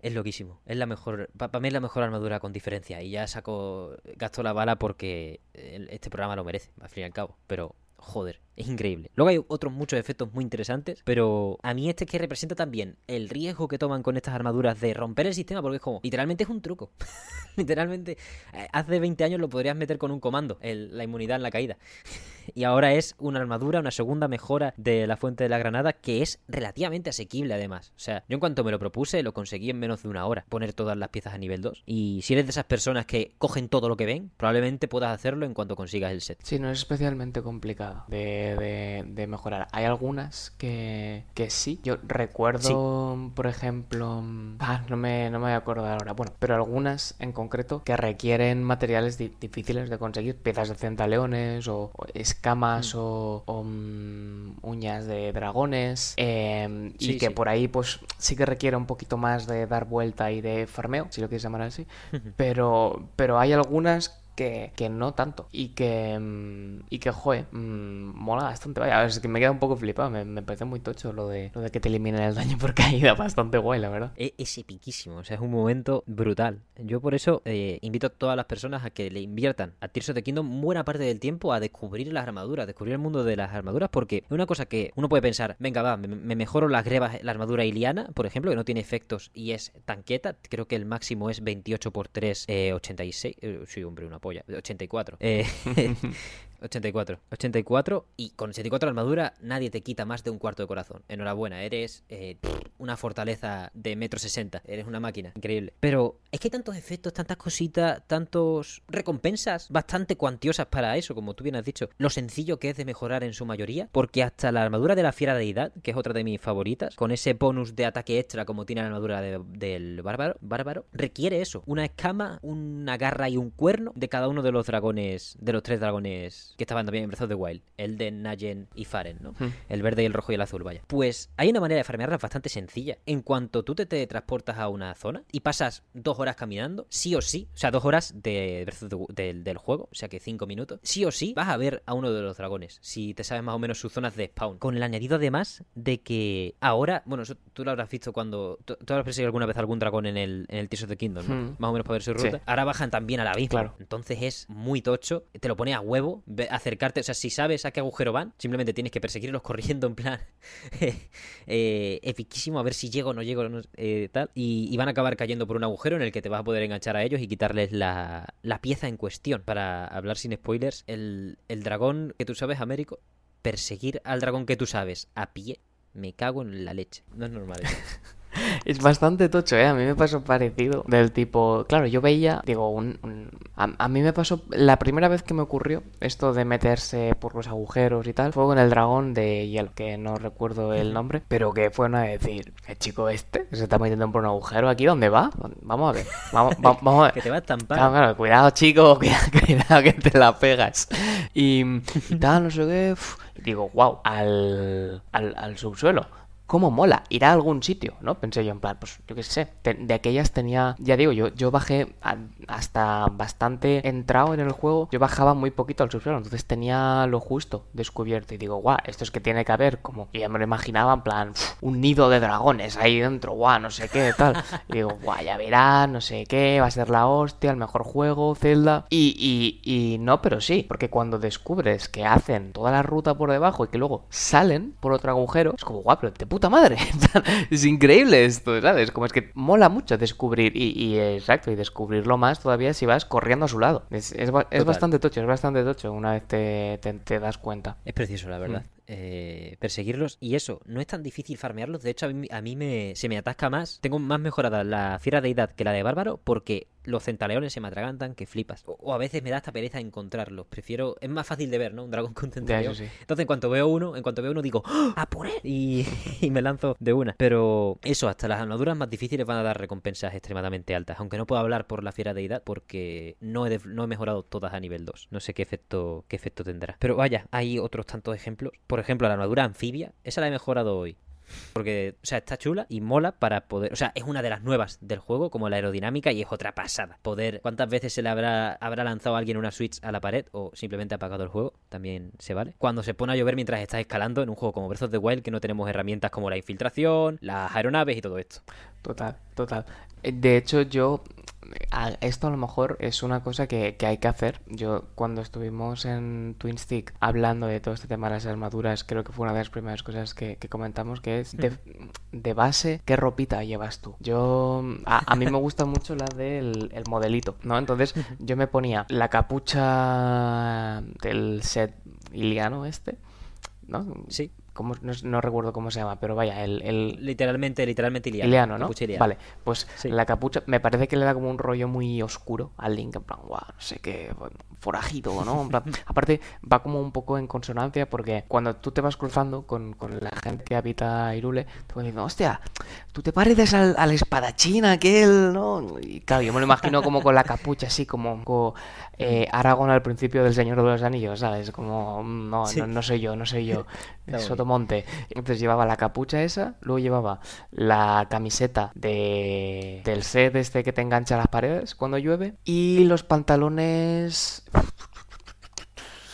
Es loquísimo. Es la mejor. Para mí es la mejor armadura con diferencia. Y ya saco. Gasto la bala porque este programa lo merece, al fin y al cabo. Pero, joder, es increíble. Luego hay otros muchos efectos muy interesantes. Pero a mí este es que representa también el riesgo que toman con estas armaduras de romper el sistema. Porque es como. Literalmente es un truco. literalmente. eh, Hace 20 años lo podrías meter con un comando. la inmunidad en la caída. y ahora es una armadura, una segunda mejora de la fuente de la granada que es relativamente asequible además. O sea, yo en cuanto me lo propuse lo conseguí en menos de una hora, poner todas las piezas a nivel 2. Y si eres de esas personas que cogen todo lo que ven, probablemente puedas hacerlo en cuanto consigas el set. Sí, no es especialmente complicado de, de- de mejorar. Hay algunas que, que sí. Yo recuerdo, por ejemplo, ah, no me, no me voy a acordar ahora. Bueno, pero algunas en concreto que requieren materiales di- difíciles de conseguir, piezas de centaleones o, o escamas Mm. o, o, mm, uñas de dragones eh, y que sí. por ahí pues sí que requiere un poquito más de dar vuelta y de farmeo, si lo quieres llamar así. Pero, pero hay algunas que, que no tanto. Y que, mm, y que joder, mm, mola bastante. Vaya, es que me queda un poco flipado. Me, me parece muy tocho lo de, lo de que te eliminen el daño por caída. Bastante guay, la verdad. E- Es epiquísimo, o sea, es un momento brutal. Yo por eso eh, invito a todas las personas a que le inviertan a Tears of the Kingdom buena parte del tiempo a descubrir las armaduras, descubrir el mundo de las armaduras, porque es una cosa que uno puede pensar, venga, va, me, me mejoro las grebas, la armadura iliana, por ejemplo, que no tiene efectos y es tanqueta, creo que el máximo es 28 por 3, eh, 86, eh, sí, hombre, una polla, 84. Eh, 84. 84 y con 84 armadura nadie te quita más de un cuarto de corazón. Enhorabuena, eres eh, una fortaleza de metro sesenta. Eres una máquina, increíble. Pero es que hay tantos efectos, tantas cositas, tantos recompensas bastante cuantiosas para eso, como tú bien has dicho. Lo sencillo que es de mejorar en su mayoría, porque hasta la armadura de la fiera deidad, que es otra de mis favoritas, con ese bonus de ataque extra como tiene la armadura de- del bárbaro, bárbaro, requiere eso, una escama, una garra y un cuerno de cada uno de los dragones, de los tres dragones que estaban también en Breath of the Wild, Elden, Nayen y Faren, ¿no? Hmm. El verde y el rojo y el azul, vaya. Pues hay una manera de farmearlas bastante sencilla. En cuanto tú te, te transportas a una zona y pasas dos horas caminando, sí o sí, o sea, dos horas de Breath of the del, del juego, o sea que cinco minutos, sí o sí vas a ver a uno de los dragones, si te sabes más o menos sus zonas de spawn. Con el añadido además de que ahora, bueno, eso tú lo habrás visto cuando. Tú, tú habrás perseguido alguna vez algún dragón en el, en el Tears of the Kingdom, ¿no? Hmm. Más o menos para ver su Sí. ruta. Ahora bajan también a la abismo. Claro. Entonces es muy tocho. Te lo pone a huevo. Acercarte. O sea, si sabes a qué agujero van, simplemente tienes que perseguirlos corriendo en plan. eh, epiquísimo. A ver si llego o no llego. no- eh, tal. Y, y van a acabar cayendo por un agujero en el que te vas a poder enganchar a ellos y quitarles la, la pieza en cuestión. Para hablar sin spoilers, el, el dragón que tú sabes, Américo, perseguir al dragón que tú sabes a pie. Me cago en la leche. No es normal. eso. Es bastante tocho, ¿eh? A mí me pasó parecido. Del tipo, claro, yo veía, digo, un, un- a, a mí me pasó, la primera vez que me ocurrió esto de meterse por los agujeros y tal, fue con el dragón de hielo, que no recuerdo el nombre, pero que fueron a decir, el chico este se está metiendo por un agujero, ¿aquí dónde va? Vamos a ver, vamos, va- vamos a ver. que te va a estampar. Claro, claro, cuidado, chico, cuidado, cuidado que te la pegas. Y, y tal, no sé qué. uf, digo, wow, al, al, al subsuelo. ¿Cómo mola? Ir a algún sitio, ¿no? Pensé yo en plan, pues yo qué sé. te- de aquellas tenía, ya digo, yo, yo bajé hasta bastante entrado en el juego. Yo bajaba muy poquito al subsuelo, entonces tenía lo justo descubierto. Y digo, guau, esto es que tiene que haber como, y ya me lo imaginaba en plan, un nido de dragones ahí dentro, guau, no sé qué, tal. Y digo, guau, ya verás, no sé qué, va a ser la hostia, el mejor juego, Zelda. Y, y, y no, pero sí, porque cuando descubres que hacen toda la ruta por debajo y que luego salen por otro agujero, es como, guau, pero de puta madre. es increíble esto, ¿sabes? Como es que mola mucho descubrir y, y exacto, y descubrirlo más todavía si vas corriendo a su lado. Es, es, bastante tocho, es bastante tocho una vez te, te, te das cuenta. Es precioso, la verdad. Mm. Eh, perseguirlos. Y eso, no es tan difícil farmearlos. De hecho, a mí, a mí me, se me atasca más. Tengo más mejorada la fiera deidad que la de bárbaro porque los centaleones se me atragantan que flipas. O, o a veces me da hasta pereza encontrarlos. Prefiero... Es más fácil de ver, ¿no? Un dragón con centaleón. sí. Entonces, en cuanto veo uno, en cuanto veo uno, digo, ¡Ah, ¡a por él! Y, y me lanzo de una. Pero eso, hasta las armaduras más difíciles van a dar recompensas extremadamente altas. Aunque no puedo hablar por la fiera deidad porque no he, de- no he mejorado todas a nivel 2. No sé qué efecto, qué efecto tendrá. Pero vaya, hay otros tantos ejemplos. Por ejemplo, la armadura anfibia. Esa la he mejorado hoy. Porque, o sea, está chula y mola para poder. O sea, es una de las nuevas del juego, como la aerodinámica, y es otra pasada. Poder. ¿Cuántas veces se le habrá, habrá lanzado a alguien una Switch a la pared o simplemente ha apagado el juego? También se vale. Cuando se pone a llover mientras estás escalando en un juego como Breath of the Wild, que no tenemos herramientas como la infiltración, las aeronaves y todo esto. Total, total. Eh, De hecho, yo, esto a lo mejor es una cosa que, que hay que hacer. Yo, cuando estuvimos en Twin Stick hablando de todo este tema de las armaduras, creo que fue una de las primeras cosas que, comentamos, que es de, de base, ¿qué ropita llevas tú? Yo, a, a mí me gusta mucho la del el modelito, ¿no? Entonces, yo me ponía la capucha del set iliano este, ¿no? Sí, ¿Cómo- no, no recuerdo cómo se llama, pero vaya, el, el, literalmente, literalmente Iliano. Iliano, ¿no? Iliano. Vale, pues Sí. la capucha me parece que le da como un rollo muy oscuro al Link, en plan, guau, no sé qué, forajido, ¿no? En plan, aparte, va como un poco en consonancia porque cuando tú te vas cruzando con, con la gente que habita Irule, te van diciendo, hostia, tú te pareces al, al espadachín aquel, ¿no? Y claro, yo me lo imagino como con la capucha así, como, como eh, Aragorn al principio del Señor de los Anillos, ¿sabes? Como, mm, no, Sí. no, no soy yo, no soy yo. Sotomonte. Entonces llevaba la capucha esa, luego llevaba la camiseta de del set este que te engancha las paredes cuando llueve y los pantalones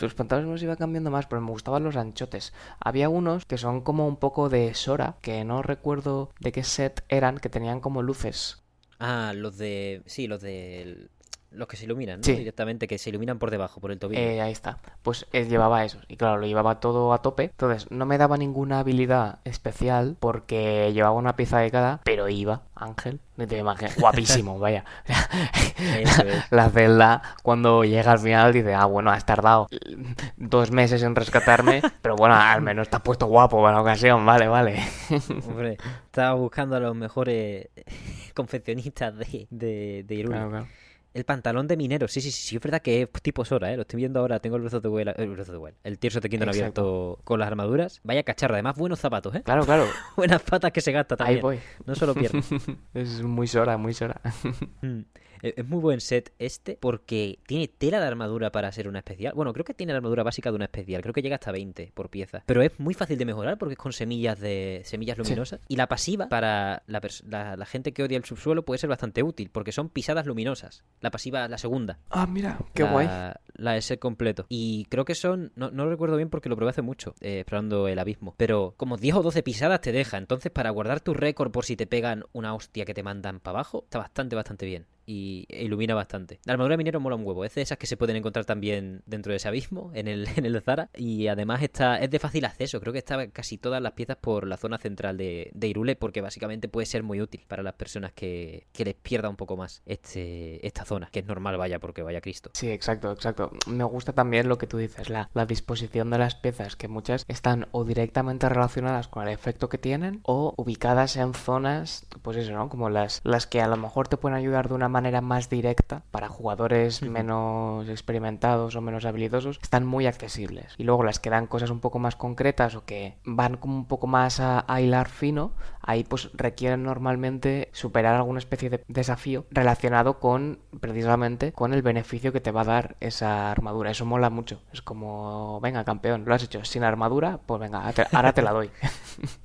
los pantalones los iba cambiando más, pero me gustaban los anchotes. Había unos que son como un poco de Sora, que no recuerdo de qué set eran, que tenían como luces. Ah, los de. Sí, los de. Los que se iluminan, ¿no? Sí. Directamente, que se iluminan por debajo, por el tobillo. Eh, ahí está. Pues eh, llevaba esos. Y claro, lo llevaba todo a tope. Entonces, no me daba ninguna habilidad especial porque llevaba una pieza de cada, pero iba, Ángel. No te imaginas. Guapísimo, vaya. Eso es. La celda, cuando llega al final, dice, ah, bueno, has tardado dos meses en rescatarme, pero bueno, al menos te has puesto guapo para la ocasión, vale, vale. Hombre, estaba buscando a los mejores confeccionistas de, de, de Irule. Claro, claro. El pantalón de minero, sí, sí, sí, sí, es verdad que es tipo Sora, ¿eh? Lo estoy viendo ahora, tengo el of the Wild, el of the Wild, el Tears the Kingdom abierto con las armaduras. Vaya cacharro, además buenos zapatos, ¿eh? Claro, claro. Buenas patas que se gasta Ahí también. voy. No solo piernas. Es muy Sora, muy Sora. Es muy buen set este porque tiene tela de armadura para ser una especial. Bueno, creo que tiene la armadura básica de una especial. Creo que llega hasta 20 por pieza. Pero es muy fácil de mejorar porque es con semillas de semillas luminosas. Y la pasiva para la, pers- la- la gente que odia el subsuelo puede ser bastante útil porque son pisadas luminosas. La pasiva, la segunda. Ah, mira, qué la, guay. La set completo. Y creo que son. No, no recuerdo bien porque lo probé hace mucho, eh, explorando el abismo. Pero como 10 o 12 pisadas te deja. Entonces, para guardar tu récord por si te pegan una hostia que te mandan para abajo, está bastante, bastante bien. Y ilumina bastante. La armadura de minero mola un huevo. Es de esas que se pueden encontrar también dentro de ese abismo, en el, en el Zara. Y además está, es de fácil acceso. Creo que está casi todas las piezas por la zona central de, de Irule, porque básicamente puede ser muy útil para las personas que, que les pierda un poco más este, esta zona. Que es normal, vaya, porque vaya Cristo. Sí, exacto, exacto. Me gusta también lo que tú dices, la, la disposición de las piezas, que muchas están o directamente relacionadas con el efecto que tienen o ubicadas en zonas, pues eso, ¿no? Como las, las que a lo mejor te pueden ayudar de una manera más directa para jugadores menos experimentados o menos habilidosos, están muy accesibles. Y luego las que dan cosas un poco más concretas o que van como un poco más a, a hilar fino, ahí pues requieren normalmente superar alguna especie de desafío relacionado con precisamente con el beneficio que te va a dar esa armadura. Eso mola mucho. Es como, venga, campeón, lo has hecho sin armadura, pues venga, ahora te la doy.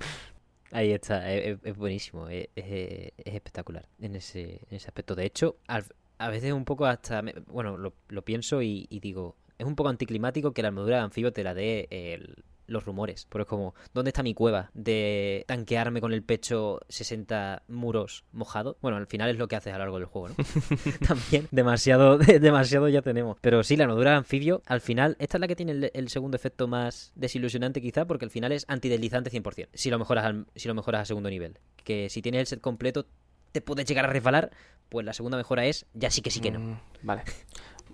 Ahí está, es, buenísimo, es, es- es espectacular en ese, en ese aspecto. De hecho, al- a veces un poco hasta, bueno, lo, lo pienso y, y digo, es un poco anticlimático que la armadura de anfibio te la dé el- los rumores. Pero es como, ¿dónde está mi cueva de tanquearme con el pecho 60 muros mojados? Bueno, al final es lo que haces a lo largo del juego, ¿no? También demasiado, demasiado ya tenemos. Pero sí, la armadura de anfibio, al final, esta es la que tiene el, el segundo efecto más desilusionante quizá, porque al final es antideslizante 100%, si lo mejoras al, si lo mejoras a segundo nivel. Que si tienes el set completo, te puedes llegar a resbalar, pues la segunda mejora es, ya sí que sí que no. Mm, vale.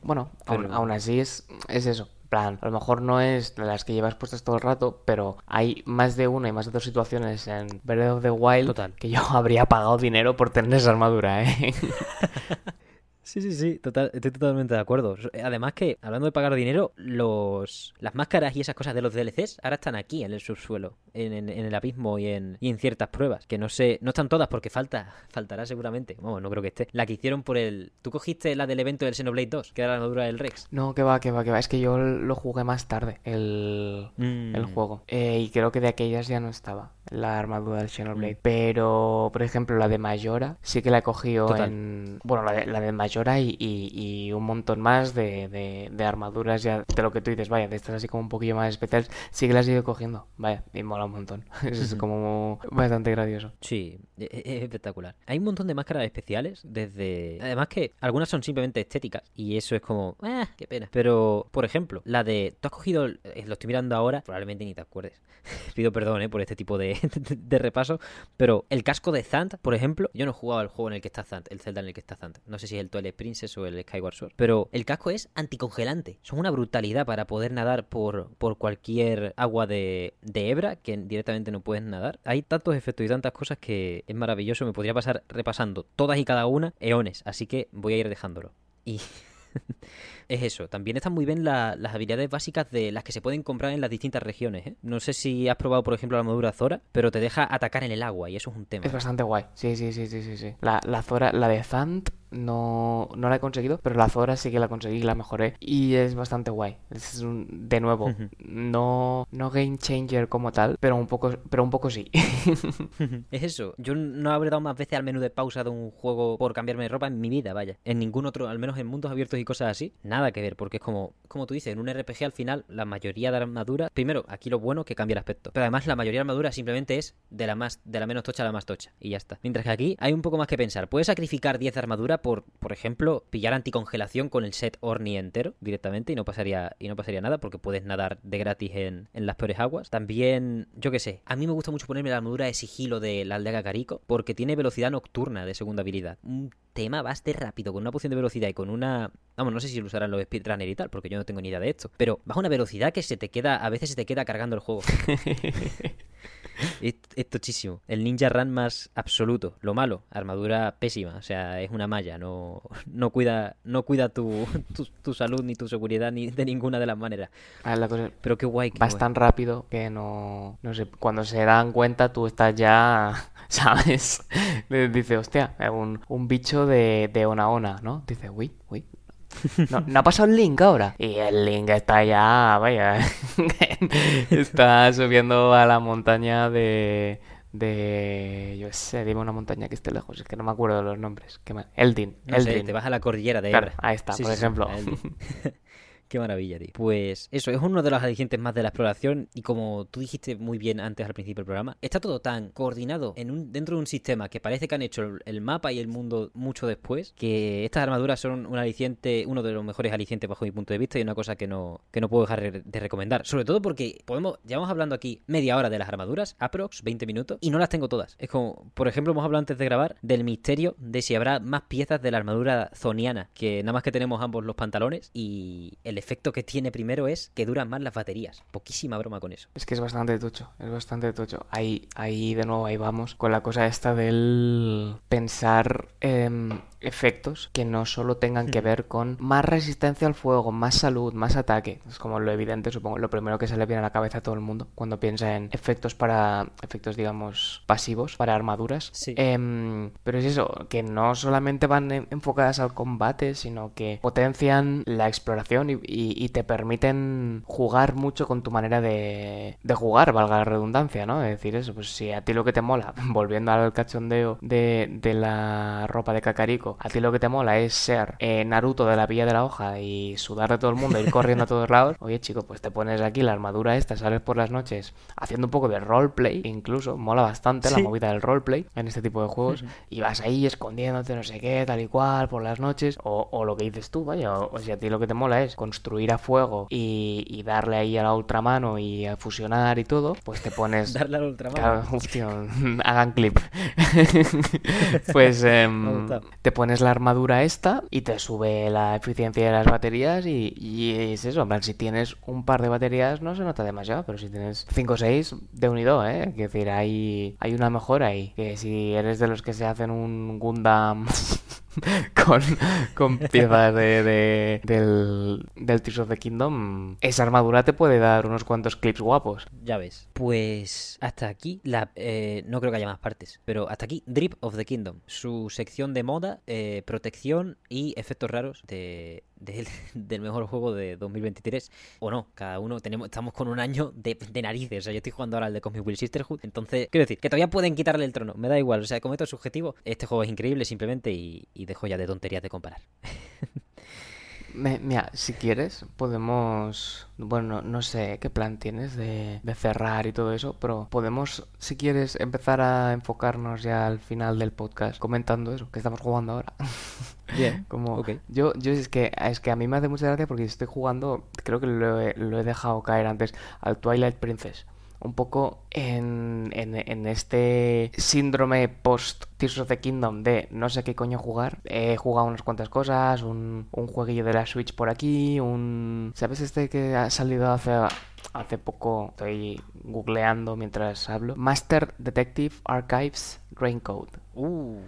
Bueno, aún, aún así es, es eso. Plan, a lo mejor no es de las que llevas puestas todo el rato, pero hay más de una y más de dos situaciones en Breath of the Wild Total. que yo habría pagado dinero por tener esa armadura, ¿eh? Sí, sí, sí, total, estoy totalmente de acuerdo. Además que, hablando de pagar dinero, los las máscaras y esas cosas de los DLCs ahora están aquí, en el subsuelo, en, en- en el abismo y en, y en ciertas pruebas, que no sé, no están todas porque falta, faltará seguramente, vamos, no creo que esté. La que hicieron por el... ¿Tú cogiste la del evento del Xenoblade 2, que era la armadura del Rex? No, que va, que va, que va. Es que yo lo jugué más tarde, el, Mm. el juego. Eh, y creo que de aquellas ya no estaba la armadura del Xenoblade. Pero, por ejemplo, la de Mayora sí que la he cogido en... Bueno, la de, la de Mayora y, y- y un montón más de, de- de armaduras ya de lo que tú dices, vaya, de estas así como un poquillo más especiales, sí que las he ido cogiendo. Vaya, y mola un montón. Es como bastante gracioso. Sí, e- e- es espectacular. Hay un montón de máscaras especiales desde... Además que algunas son simplemente estéticas y eso es como... ¡Ah, qué pena! Pero, por ejemplo, la de... Tú has cogido... eh, Lo estoy mirando ahora, probablemente ni te acuerdes. Pido perdón, ¿eh? Por este tipo de, de, de repaso. Pero el casco de Zant, por ejemplo... Yo no he jugado el juego en el que está Zant, el Zelda en el que está Zant. No sé si es el Twilight Princess o el Skyward Sword. Pero el casco es anticongelante. Son una brutalidad para poder nadar por, por cualquier agua de, de hebra que directamente no puedes nadar. Hay tantos efectos y tantas cosas que es maravilloso. Me podría pasar repasando todas y cada una eones. Así que voy a ir dejándolo. Y es eso. También están muy bien la- las habilidades básicas de las que se pueden comprar en las distintas regiones. ¿eh? No sé si has probado, por ejemplo, la armadura Zora, pero te deja atacar en el agua y eso es un tema. Es bastante guay. Sí, sí, sí, sí, sí. La, la Zora, la de Zant no, no la he conseguido, pero la Zora sí que la conseguí, la mejoré. Y es bastante guay. Es un- de nuevo, no, no game changer como tal, pero un poco, pero un poco sí. Es eso. Yo no habré dado más veces al menú de pausa de un juego por cambiarme de ropa en mi vida, vaya. En ningún otro, al menos en mundos abiertos y cosas así, nada que ver, porque es como, como tú dices, en un RPG al final, la mayoría de armaduras, primero, aquí lo bueno que cambia el aspecto, pero además la mayoría de armaduras simplemente es de la más, de la menos tocha a la más tocha, y ya está. Mientras que aquí hay un poco más que pensar. Puedes sacrificar 10 armaduras por, por ejemplo, pillar anticongelación con el set Orni entero directamente y no pasaría, y no pasaría nada porque puedes nadar de gratis en, en las peores aguas. También, yo qué sé, a mí me gusta mucho ponerme la armadura de sigilo de la aldea Carico porque tiene velocidad nocturna de segunda habilidad. Un tema bastante rápido con una poción de velocidad y con una... Vamos, no sé si lo usarán los speedrunners y tal, porque yo no tengo ni idea de esto. Pero baja una velocidad que se te queda, a veces se te queda cargando el juego. es, es, tochísimo. El ninja run más absoluto. Lo malo, armadura pésima. O sea, es una malla. No, no cuida, no cuida tu, tu, tu salud ni tu seguridad ni de ninguna de las maneras. La cosa- Pero qué guay. Qué Vas guay. tan rápido que no, no sé, cuando se dan cuenta tú estás ya, ¿sabes? Dice, hostia, un, un bicho de, de ona ona, ¿no? Dice, uy, uy. No, no ha pasado el link ahora. Y el link está ya, vaya, está subiendo a la montaña de, de, yo sé, dime una montaña que esté lejos, es que no me acuerdo de los nombres. ¿Qué más? Eldin, No sé, Eldrin. te vas a la cordillera de Claro, Ebra. ahí está, Sí, por sí, ejemplo. Eldin. Qué maravilla, tío. Pues eso, es uno de los alicientes más de la exploración y como tú dijiste muy bien antes al principio del programa, está todo tan coordinado en un, dentro de un sistema que parece que han hecho el, mapa y el mundo mucho después, que estas armaduras son un aliciente, uno de los mejores alicientes bajo mi punto de vista y una cosa que no, que no puedo dejar de- de recomendar. Sobre todo porque podemos, llevamos hablando aquí media hora de las armaduras, aprox, 20 minutos, y no las tengo todas. Es como, por ejemplo, hemos hablado antes de grabar del misterio de si habrá más piezas de la armadura zoniana, que nada más que tenemos ambos los pantalones, y el efecto que tiene primero es que duran más las baterías. Poquísima broma con eso. Es que es bastante tocho, es bastante tocho. Ahí, ahí de nuevo, ahí vamos con la cosa esta del pensar em, efectos que no solo tengan que ver con más resistencia al fuego, más salud, más ataque. Es como lo evidente, supongo, lo primero que se le viene a la cabeza a todo el mundo cuando piensa en efectos para, efectos digamos, pasivos, para armaduras. Sí. Em, pero es eso, que no solamente van en- enfocadas al combate, sino que potencian la exploración y, y- y te permiten jugar mucho con tu manera de, de jugar, valga la redundancia, ¿no? Es decir, eso, pues si a ti lo que te mola, volviendo al cachondeo de, de la ropa de A ti lo que te mola es ser eh, Naruto de la Villa de la Hoja y sudar de todo el mundo, ir corriendo a todos lados, oye chico, pues te pones aquí la armadura esta, sales por las noches haciendo un poco de roleplay, incluso, mola bastante la movida del roleplay en este tipo de juegos, y vas ahí escondiéndote, no sé qué, tal y cual, por las noches, o, o lo que dices tú, vaya, o, o si a ti lo que te mola es construir a fuego y, y darle ahí a la ultramano y a fusionar y todo, pues te pones... Darle al ultramano. Claro, hostia, hagan clip. pues em, te pones la armadura esta y te sube la eficiencia de las baterías y, y es eso, en plan, si tienes un par de baterías no se nota demasiado, pero si tienes 5 o 6, de unido, ¿eh? Es decir, hay, hay una mejora ahí, que si eres de los que se hacen un Gundam... con, con piezas de, de- del, del Tears of the Kingdom, esa armadura te puede dar unos cuantos clips guapos. Ya ves. Pues hasta aquí, la, eh, no creo que haya más partes, pero hasta aquí Drip of the Kingdom, su sección de moda, eh, protección y efectos raros de, de- del mejor juego de 2023. O no, cada uno tenemos estamos con un año de, de narices. O sea, yo estoy jugando ahora al de Cosmic Will Sisterhood, entonces quiero decir que todavía pueden quitarle el trono, me da igual. O sea, como esto es subjetivo, este juego es increíble simplemente y, y dejo ya de tonterías de comparar. Me- mira, si quieres, podemos. Bueno, no sé qué plan tienes de, de cerrar y todo eso, pero podemos, si quieres, empezar a enfocarnos ya al final del podcast comentando eso que estamos jugando ahora. Bien, Como ok. yo, yo es que es que a mí me hace mucha gracia porque estoy jugando, creo que lo he, lo he dejado caer antes, al Twilight Princess. Un poco en, en, en este síndrome post Tears of the Kingdom de no sé qué coño jugar. He jugado unas cuantas cosas, un, un jueguillo de la Switch por aquí, un... ¿Sabes este que ha salido hace, hace poco? Estoy googleando mientras hablo. Master Detective Archives Raincoat. Uh,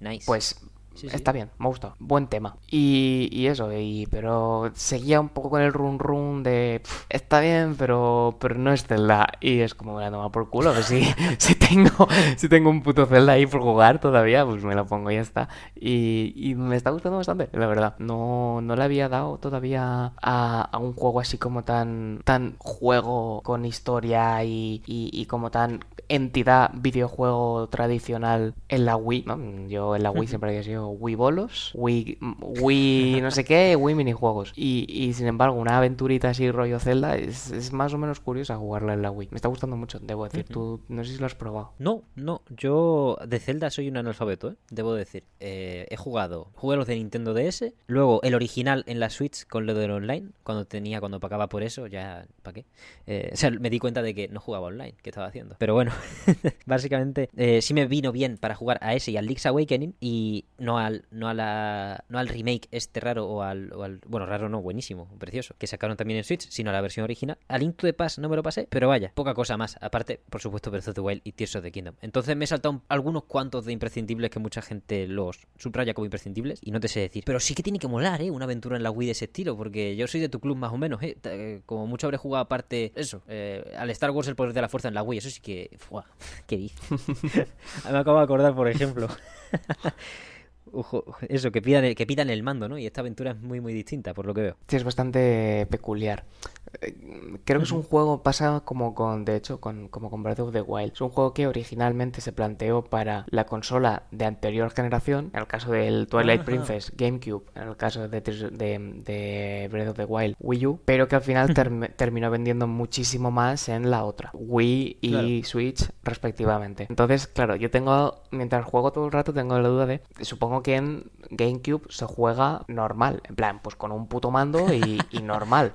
nice. Pues Sí, sí. está bien, me gusta. Buen tema. Y, y eso, y, pero seguía un poco con el run run de "Pf, está bien, pero, pero no es Zelda. Y es como me la toma por culo. Pues si, si tengo, si tengo un puto Zelda ahí por jugar todavía, pues me lo pongo y ya está. Y, y me está gustando bastante, la verdad. No, no le había dado todavía a, a un juego así como tan, tan juego con historia y, y, y como tan entidad videojuego tradicional en la Wii, ¿no? Yo en la Wii siempre había sido Wii bolos, Wii, Wii no sé qué, Wii minijuegos. Y, y sin embargo, una aventurita así rollo Zelda es, es más o menos curiosa jugarla en la Wii. Me está gustando mucho, debo decir. Tú no sé si lo has probado. No, no, yo de Zelda soy un analfabeto, ¿eh? debo decir. Eh, he jugado, jugué los de Nintendo DS, luego el original en la Switch con lo del online, cuando tenía, cuando pagaba por eso, ya, ¿para qué? Eh, o sea, me di cuenta de que no jugaba online, que estaba haciendo. Pero bueno, básicamente eh, sí me vino bien para jugar a ese y al Link's Awakening y no al, no a la, no al remake este raro o al, o al- bueno, raro no, buenísimo, precioso, que sacaron también en Switch, sino a la versión original. Al Link to the Past no me lo pasé, pero vaya, poca cosa más. Aparte, por supuesto, Breath of the Wild y Tears of the Kingdom. Entonces me he saltado un- algunos cuantos de imprescindibles que mucha gente los subraya como imprescindibles y no te sé decir. Pero sí que tiene que molar, ¿eh? Una aventura en la Wii de ese estilo, porque yo soy de tu club más o menos, ¿eh? Eh, Como mucho habré jugado aparte, eso, eh, al Star Wars el poder de la fuerza en la Wii, eso sí que... ¡Fua! ¿Qué dices? me acabo de acordar, por ejemplo. Ojo, eso, que pidan, el, que pidan el mando, ¿no? Y esta aventura es muy, muy distinta, por lo que veo. Sí, es bastante peculiar. Eh, Creo que es un juego, pasa como con, de hecho, con, como con Breath of the Wild. Es un juego que originalmente se planteó para la consola de anterior generación, en el caso del Twilight Ajá. Princess GameCube, en el caso de, Tears- de, de Breath of the Wild Wii U, pero que al final term- terminó vendiendo muchísimo más en la otra, Wii y Claro. Switch respectivamente. Entonces, claro, yo tengo, mientras juego todo el rato, tengo la duda de, supongo que en GameCube se juega normal, en plan, pues con un puto mando y, y normal.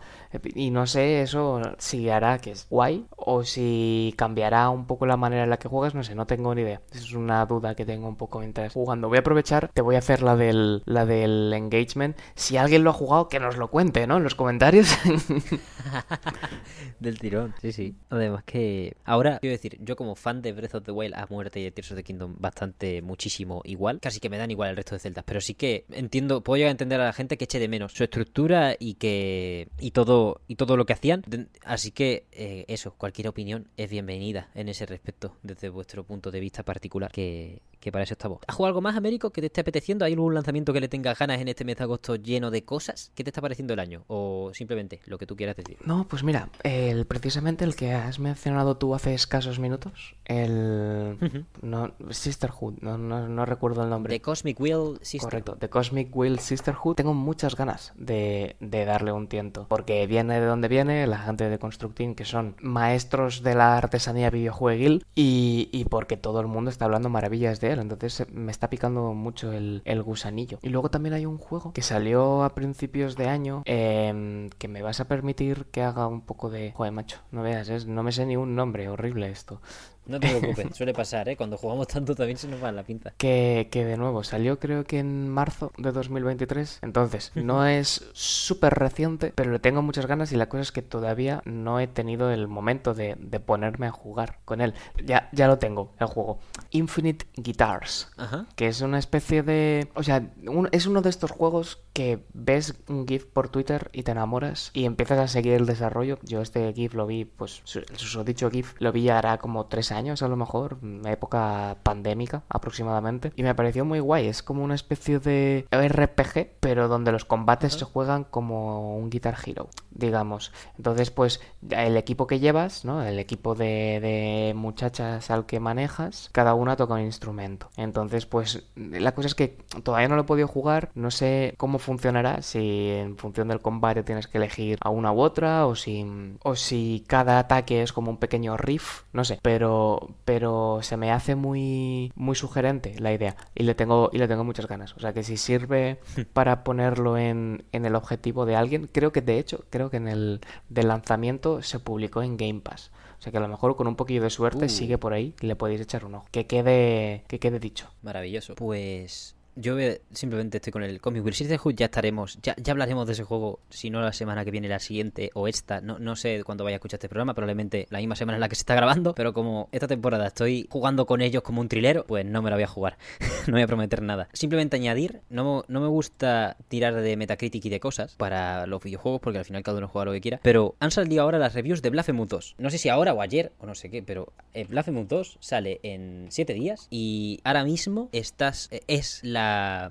Y no sé eso si hará que es guay o si cambiará un poco la manera en la que juegas, no sé, no tengo ni idea. Es una duda que tengo un poco mientras jugando. Voy a aprovechar, te voy a hacer la del, la del engagement. Si alguien lo ha jugado, que nos lo cuente, ¿no? En los comentarios. Del tirón, sí, sí. Además que ahora, quiero decir, yo como fan de Breath of the Wild a muerte y de Tears of the Kingdom bastante, muchísimo igual, casi que me dan igual el resto de celdas, pero sí que entiendo, puedo llegar a entender a la gente que eche de menos su estructura y que y todo y todo lo que hacían, así que eh, eso, cualquier opinión es bienvenida en ese respecto desde vuestro punto de vista particular, que que para eso estamos. ¿Has jugado algo más, Américo, que te esté apeteciendo? ¿Hay algún lanzamiento que le tengas ganas en este mes de agosto lleno de cosas? ¿Qué te está pareciendo el año? O simplemente lo que tú quieras decir. No, pues mira, el, precisamente el que has mencionado tú hace escasos minutos, el... No, Sisterhood, no, no, no recuerdo el nombre. The Cosmic Wheel System. Correcto, The Cosmic Will Sisterhood. Tengo muchas ganas de, de darle un tiento. Porque viene de donde viene, la gente de Constructing, que son maestros de la artesanía videojueguil. Y, y porque todo el mundo está hablando maravillas de Entonces eh, me está picando mucho el, el gusanillo. Y luego también hay un juego que salió a principios de año. em, que me vas a permitir que haga un poco de. Joder, macho, no veas, es- no me sé ni un nombre. Horrible esto. No te preocupes, suele pasar, ¿eh? Cuando jugamos tanto también se nos va la pinta. Que, que de nuevo salió creo que en marzo de 2023. Entonces, no es súper reciente, pero le tengo muchas ganas y la cosa es que todavía no he tenido el momento de, de ponerme a jugar con él. Ya, ya lo tengo, el juego. Infinite Guitars. Ajá. Que es una especie de... O sea, un- es uno de estos juegos que ves un GIF por Twitter y te enamoras y empiezas a seguir el desarrollo. Yo este GIF lo vi, pues, el susodicho GIF lo vi hará como tres años a lo mejor, época pandémica aproximadamente. Y me pareció muy guay. Es como una especie de RPG, pero donde los combates se juegan como un Guitar Hero, digamos. Entonces, pues, el equipo que llevas, ¿no? El equipo de, de muchachas al que manejas, cada una toca un instrumento. Entonces, pues, la cosa es que todavía no lo he podido jugar. No sé cómo funcionará, si en función del combate tienes que elegir a una u otra, o si, o si cada ataque es como un pequeño riff, no sé. Pero, pero se me hace muy, muy sugerente la idea. Y le tengo, y le tengo muchas ganas. O sea que si sirve para ponerlo en, en el objetivo de alguien, creo que de hecho, creo que en el de lanzamiento se publicó en Game Pass. O sea que a lo mejor con un poquillo de suerte Uh. sigue por ahí y le podéis echar un ojo. Que quede, que quede dicho. Maravilloso. Pues yo simplemente estoy con el Comic Will Sisterhood. Ya estaremos, ya, ya hablaremos de ese juego, si no la semana que viene, la siguiente o esta. No, no sé cuándo vaya a escuchar este programa, probablemente la misma semana en la que se está grabando. Pero como esta temporada estoy jugando con ellos como un trilero, pues no me la voy a jugar. no voy a prometer nada. Simplemente añadir, no, no me gusta tirar de Metacritic y de cosas para los videojuegos, porque al final cada uno juega lo que quiera. Pero han salido ahora las reviews de Blasphemous 2. No sé si ahora o ayer, o no sé qué, pero Blasphemous 2 sale en 7 días y ahora mismo estás, es la,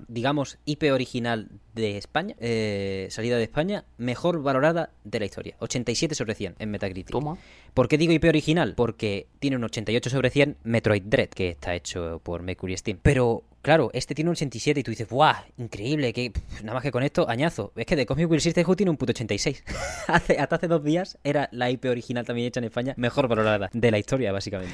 digamos, IP original de España, eh, salida de España, mejor valorada de la historia. 87 sobre 100 en Metacritic. Toma. ¿Por qué digo IP original? Porque tiene un 88 sobre 100 Metroid Dread, que está hecho por Mercury Steam. Pero claro, este tiene un 87 y tú dices, ¡buah! Increíble, que nada más que con esto, añazo. Es que de Cosmic Will Sisterhood tiene un puto 86. hace, hasta hace dos días era la IP original también hecha en España, mejor valorada de la historia, básicamente.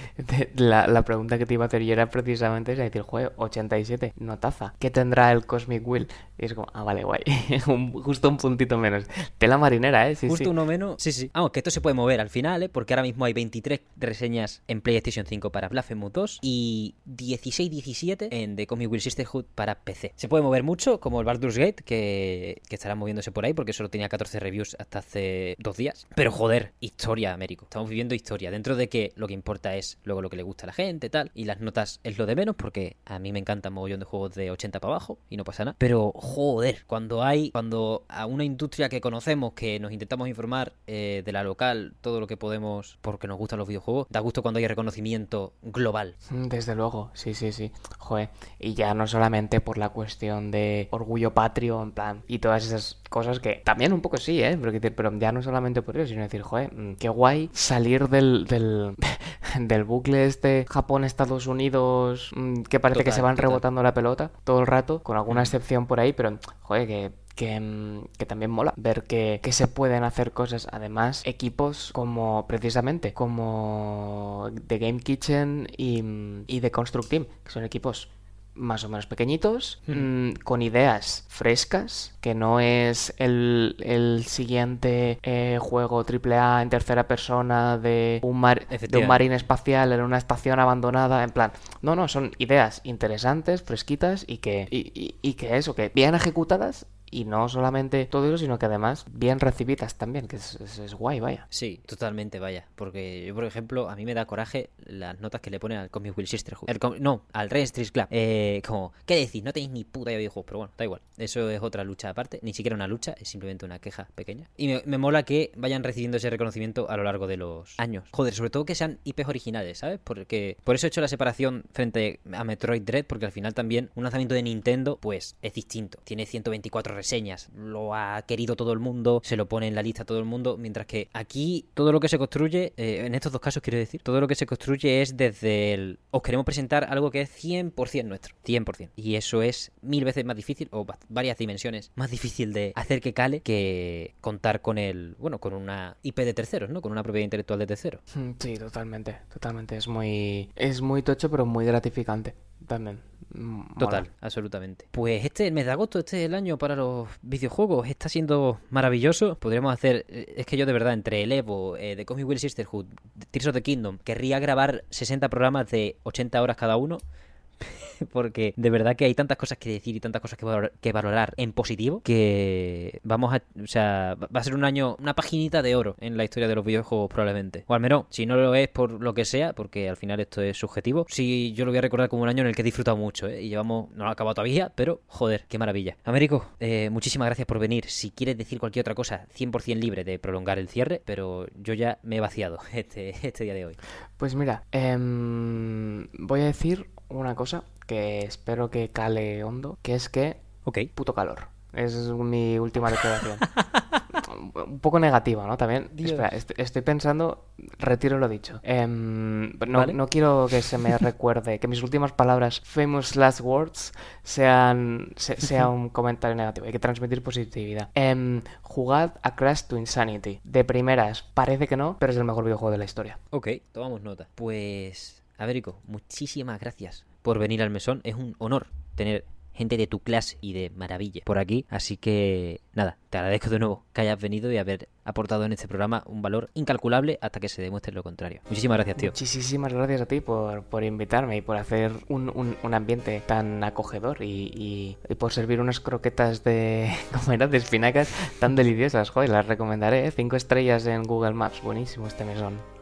La, la pregunta que te iba a hacer yo era precisamente esa, decir, juego 87, notaza. ¿Qué tendrá el Cosmic Will? Y es como, ah, vale, guay. justo un puntito menos. Tela marinera, ¿eh? Sí, justo uno menos. Sí, sí. Vamos, que esto se puede mover al final, ¿eh? Porque ahora mismo hay 23 reseñas en PlayStation 5 para Blasphemous 2 y 16-17 en The Comic Will Sisterhood para PC. Se puede mover mucho, como el Baldur's Gate, que, estará moviéndose por ahí porque solo tenía 14 reviews hasta hace dos días. Pero joder, historia, Américo. Estamos viviendo historia. Dentro de que lo que importa es luego lo que le gusta a la gente, tal. Y las notas es lo de menos porque a mí me encanta mogollón de juegos de 80 para abajo y no pasa nada. Pero joder, cuando hay, cuando a una industria que conocemos, que nos intentamos informar eh, de la local, todo lo que podemos porque nos gustan los videojuegos, da gusto cuando hay reconocimiento global. Desde luego, sí, sí, sí. Joder, y ya no solamente por la cuestión de orgullo patrio, en plan, y todas esas cosas que también un poco sí, ¿eh? Pero, pero ya no solamente por eso, sino decir, joder, mm, qué guay salir del, del, del bucle este Japón-Estados Unidos, mm, que parece que se van rebotando la pelota todo el rato, con alguna excepción por ahí, pero, joder, que que, que, también mola ver que, que, se pueden hacer cosas. Además, equipos como precisamente como The Game Kitchen y, y The Construct Team, que son equipos más o menos pequeñitos, mm, con ideas frescas, que no es el, el siguiente eh, juego AAA en tercera persona de un, mar, de un marín espacial en una estación abandonada, en plan, no, no, son ideas interesantes, fresquitas y que, y, y que eso, que bien ejecutadas y no solamente todo eso, sino que además bien recibidas también, que es, guay, vaya. Sí, totalmente, vaya. Porque yo, por ejemplo, a mí me da coraje las notas que le ponen al Comic Will Sisterhood. no, al Red Street Club. Eh, como, ¿qué decís? No tenéis ni puta idea de videojuegos, pero bueno, da igual. Eso es otra lucha aparte. Ni siquiera una lucha, es simplemente una queja pequeña. Y me, mola que vayan recibiendo ese reconocimiento a lo largo de los años. Joder, sobre todo que sean IPs originales, ¿sabes? Porque por eso he hecho la separación frente a Metroid Dread, porque al final también un lanzamiento de Nintendo, pues es distinto. Tiene 124 reseñas, lo ha querido todo el mundo, se lo pone en la lista todo el mundo, mientras que aquí todo lo que se construye, eh, en estos dos casos quiero decir, todo lo que se construye es desde el... Os queremos presentar algo que es 100% nuestro, 100%. Y eso es mil veces más difícil, o varias dimensiones más difícil de hacer que cale que contar con el, bueno, con una IP de terceros, ¿no? Con una propiedad intelectual de terceros. Mm, sí, totalmente, totalmente. Es muy, es muy tocho, pero muy gratificante también. Total, absolutamente. Pues este el mes de agosto, este es el año para los videojuegos, está siendo maravilloso. Podríamos hacer, eh, es que yo de verdad, entre el Evo, eh, The Comic Will Sisterhood, Tears of the Kingdom, querría grabar 60 programas de 80 horas cada uno. porque de verdad que hay tantas cosas que decir y tantas cosas que valorar, en positivo que vamos a, o sea, va a ser un año, una paginita de oro en la historia de los videojuegos probablemente. O al menos, si no lo es por lo que sea, porque al final esto es subjetivo, sí yo lo voy a recordar como un año en el que he disfrutado mucho, ¿eh? Y llevamos, no lo ha acabado todavía, pero joder, qué maravilla. Américo, eh, muchísimas gracias por venir. Si quieres decir cualquier otra cosa, 100% libre de prolongar el cierre, pero yo ya me he vaciado este, este día de hoy. Pues mira, em, voy a decir una cosa que espero que cale hondo, que es que... Ok. Puto calor. Es mi última declaración. un poco negativa, ¿no? También. Espera, estoy pensando, retiro lo dicho. Em, no, no, quiero que se me recuerde, que mis últimas palabras, famous last words, sean sea un comentario negativo. Hay que transmitir positividad. Em, jugad a Crash to Insanity. De primeras, parece que no, pero es el mejor videojuego de la historia. Ok, tomamos nota. Pues Averico, muchísimas gracias por venir al mesón. Es un honor tener gente de tu clase y de maravilla por aquí. Así que nada, te agradezco de nuevo que hayas venido y haber aportado en este programa un valor incalculable hasta que se demuestre lo contrario. Muchísimas gracias, tío. Muchísimas gracias a ti por, por invitarme y por hacer un, un, ambiente tan acogedor y, y, por servir unas croquetas de, ¿cómo de espinacas tan deliciosas. Joder, las recomendaré. ¿eh? Cinco estrellas en Google Maps. Buenísimo este mesón.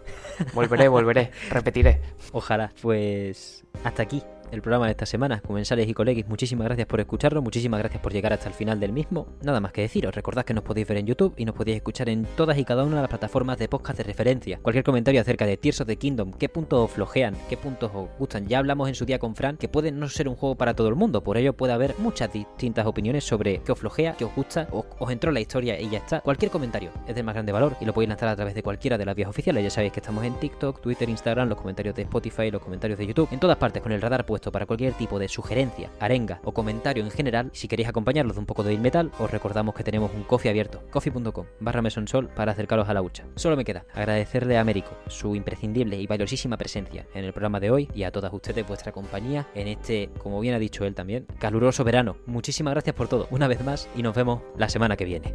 Volveré, volveré, repetiré. Ojalá. Pues hasta aquí el programa de esta semana, comensales y coleguis, muchísimas gracias por escucharlo, muchísimas gracias por llegar hasta el final del mismo. Nada más que deciros, recordad que nos podéis ver en YouTube y nos podéis escuchar en todas y cada una de las plataformas de podcast de referencia. Cualquier comentario acerca de Tears of the Kingdom, qué puntos os flojean, qué puntos os gustan. Ya hablamos en su día con Fran que puede no ser un juego para todo el mundo, por ello puede haber muchas distintas opiniones sobre qué os flojea, qué os gusta, os, os entró la historia y ya está. Cualquier comentario es de más grande valor y lo podéis lanzar a través de cualquiera de las vías oficiales. Ya sabéis que estamos en TikTok, Twitter, Instagram, los comentarios de Spotify, los comentarios de YouTube, en todas partes con el radar supuesto, para cualquier tipo de sugerencia, arenga o comentario en general, si queréis acompañarlos de un poco de metal, os recordamos que tenemos un coffee abierto, coffee.com barra mesonsol para acercaros a la hucha. Solo me queda agradecerle a Américo su imprescindible y valiosísima presencia en el programa de hoy y a todas ustedes vuestra compañía en este, como bien ha dicho él también, caluroso verano. Muchísimas gracias por todo, una vez más, y nos vemos la semana que viene.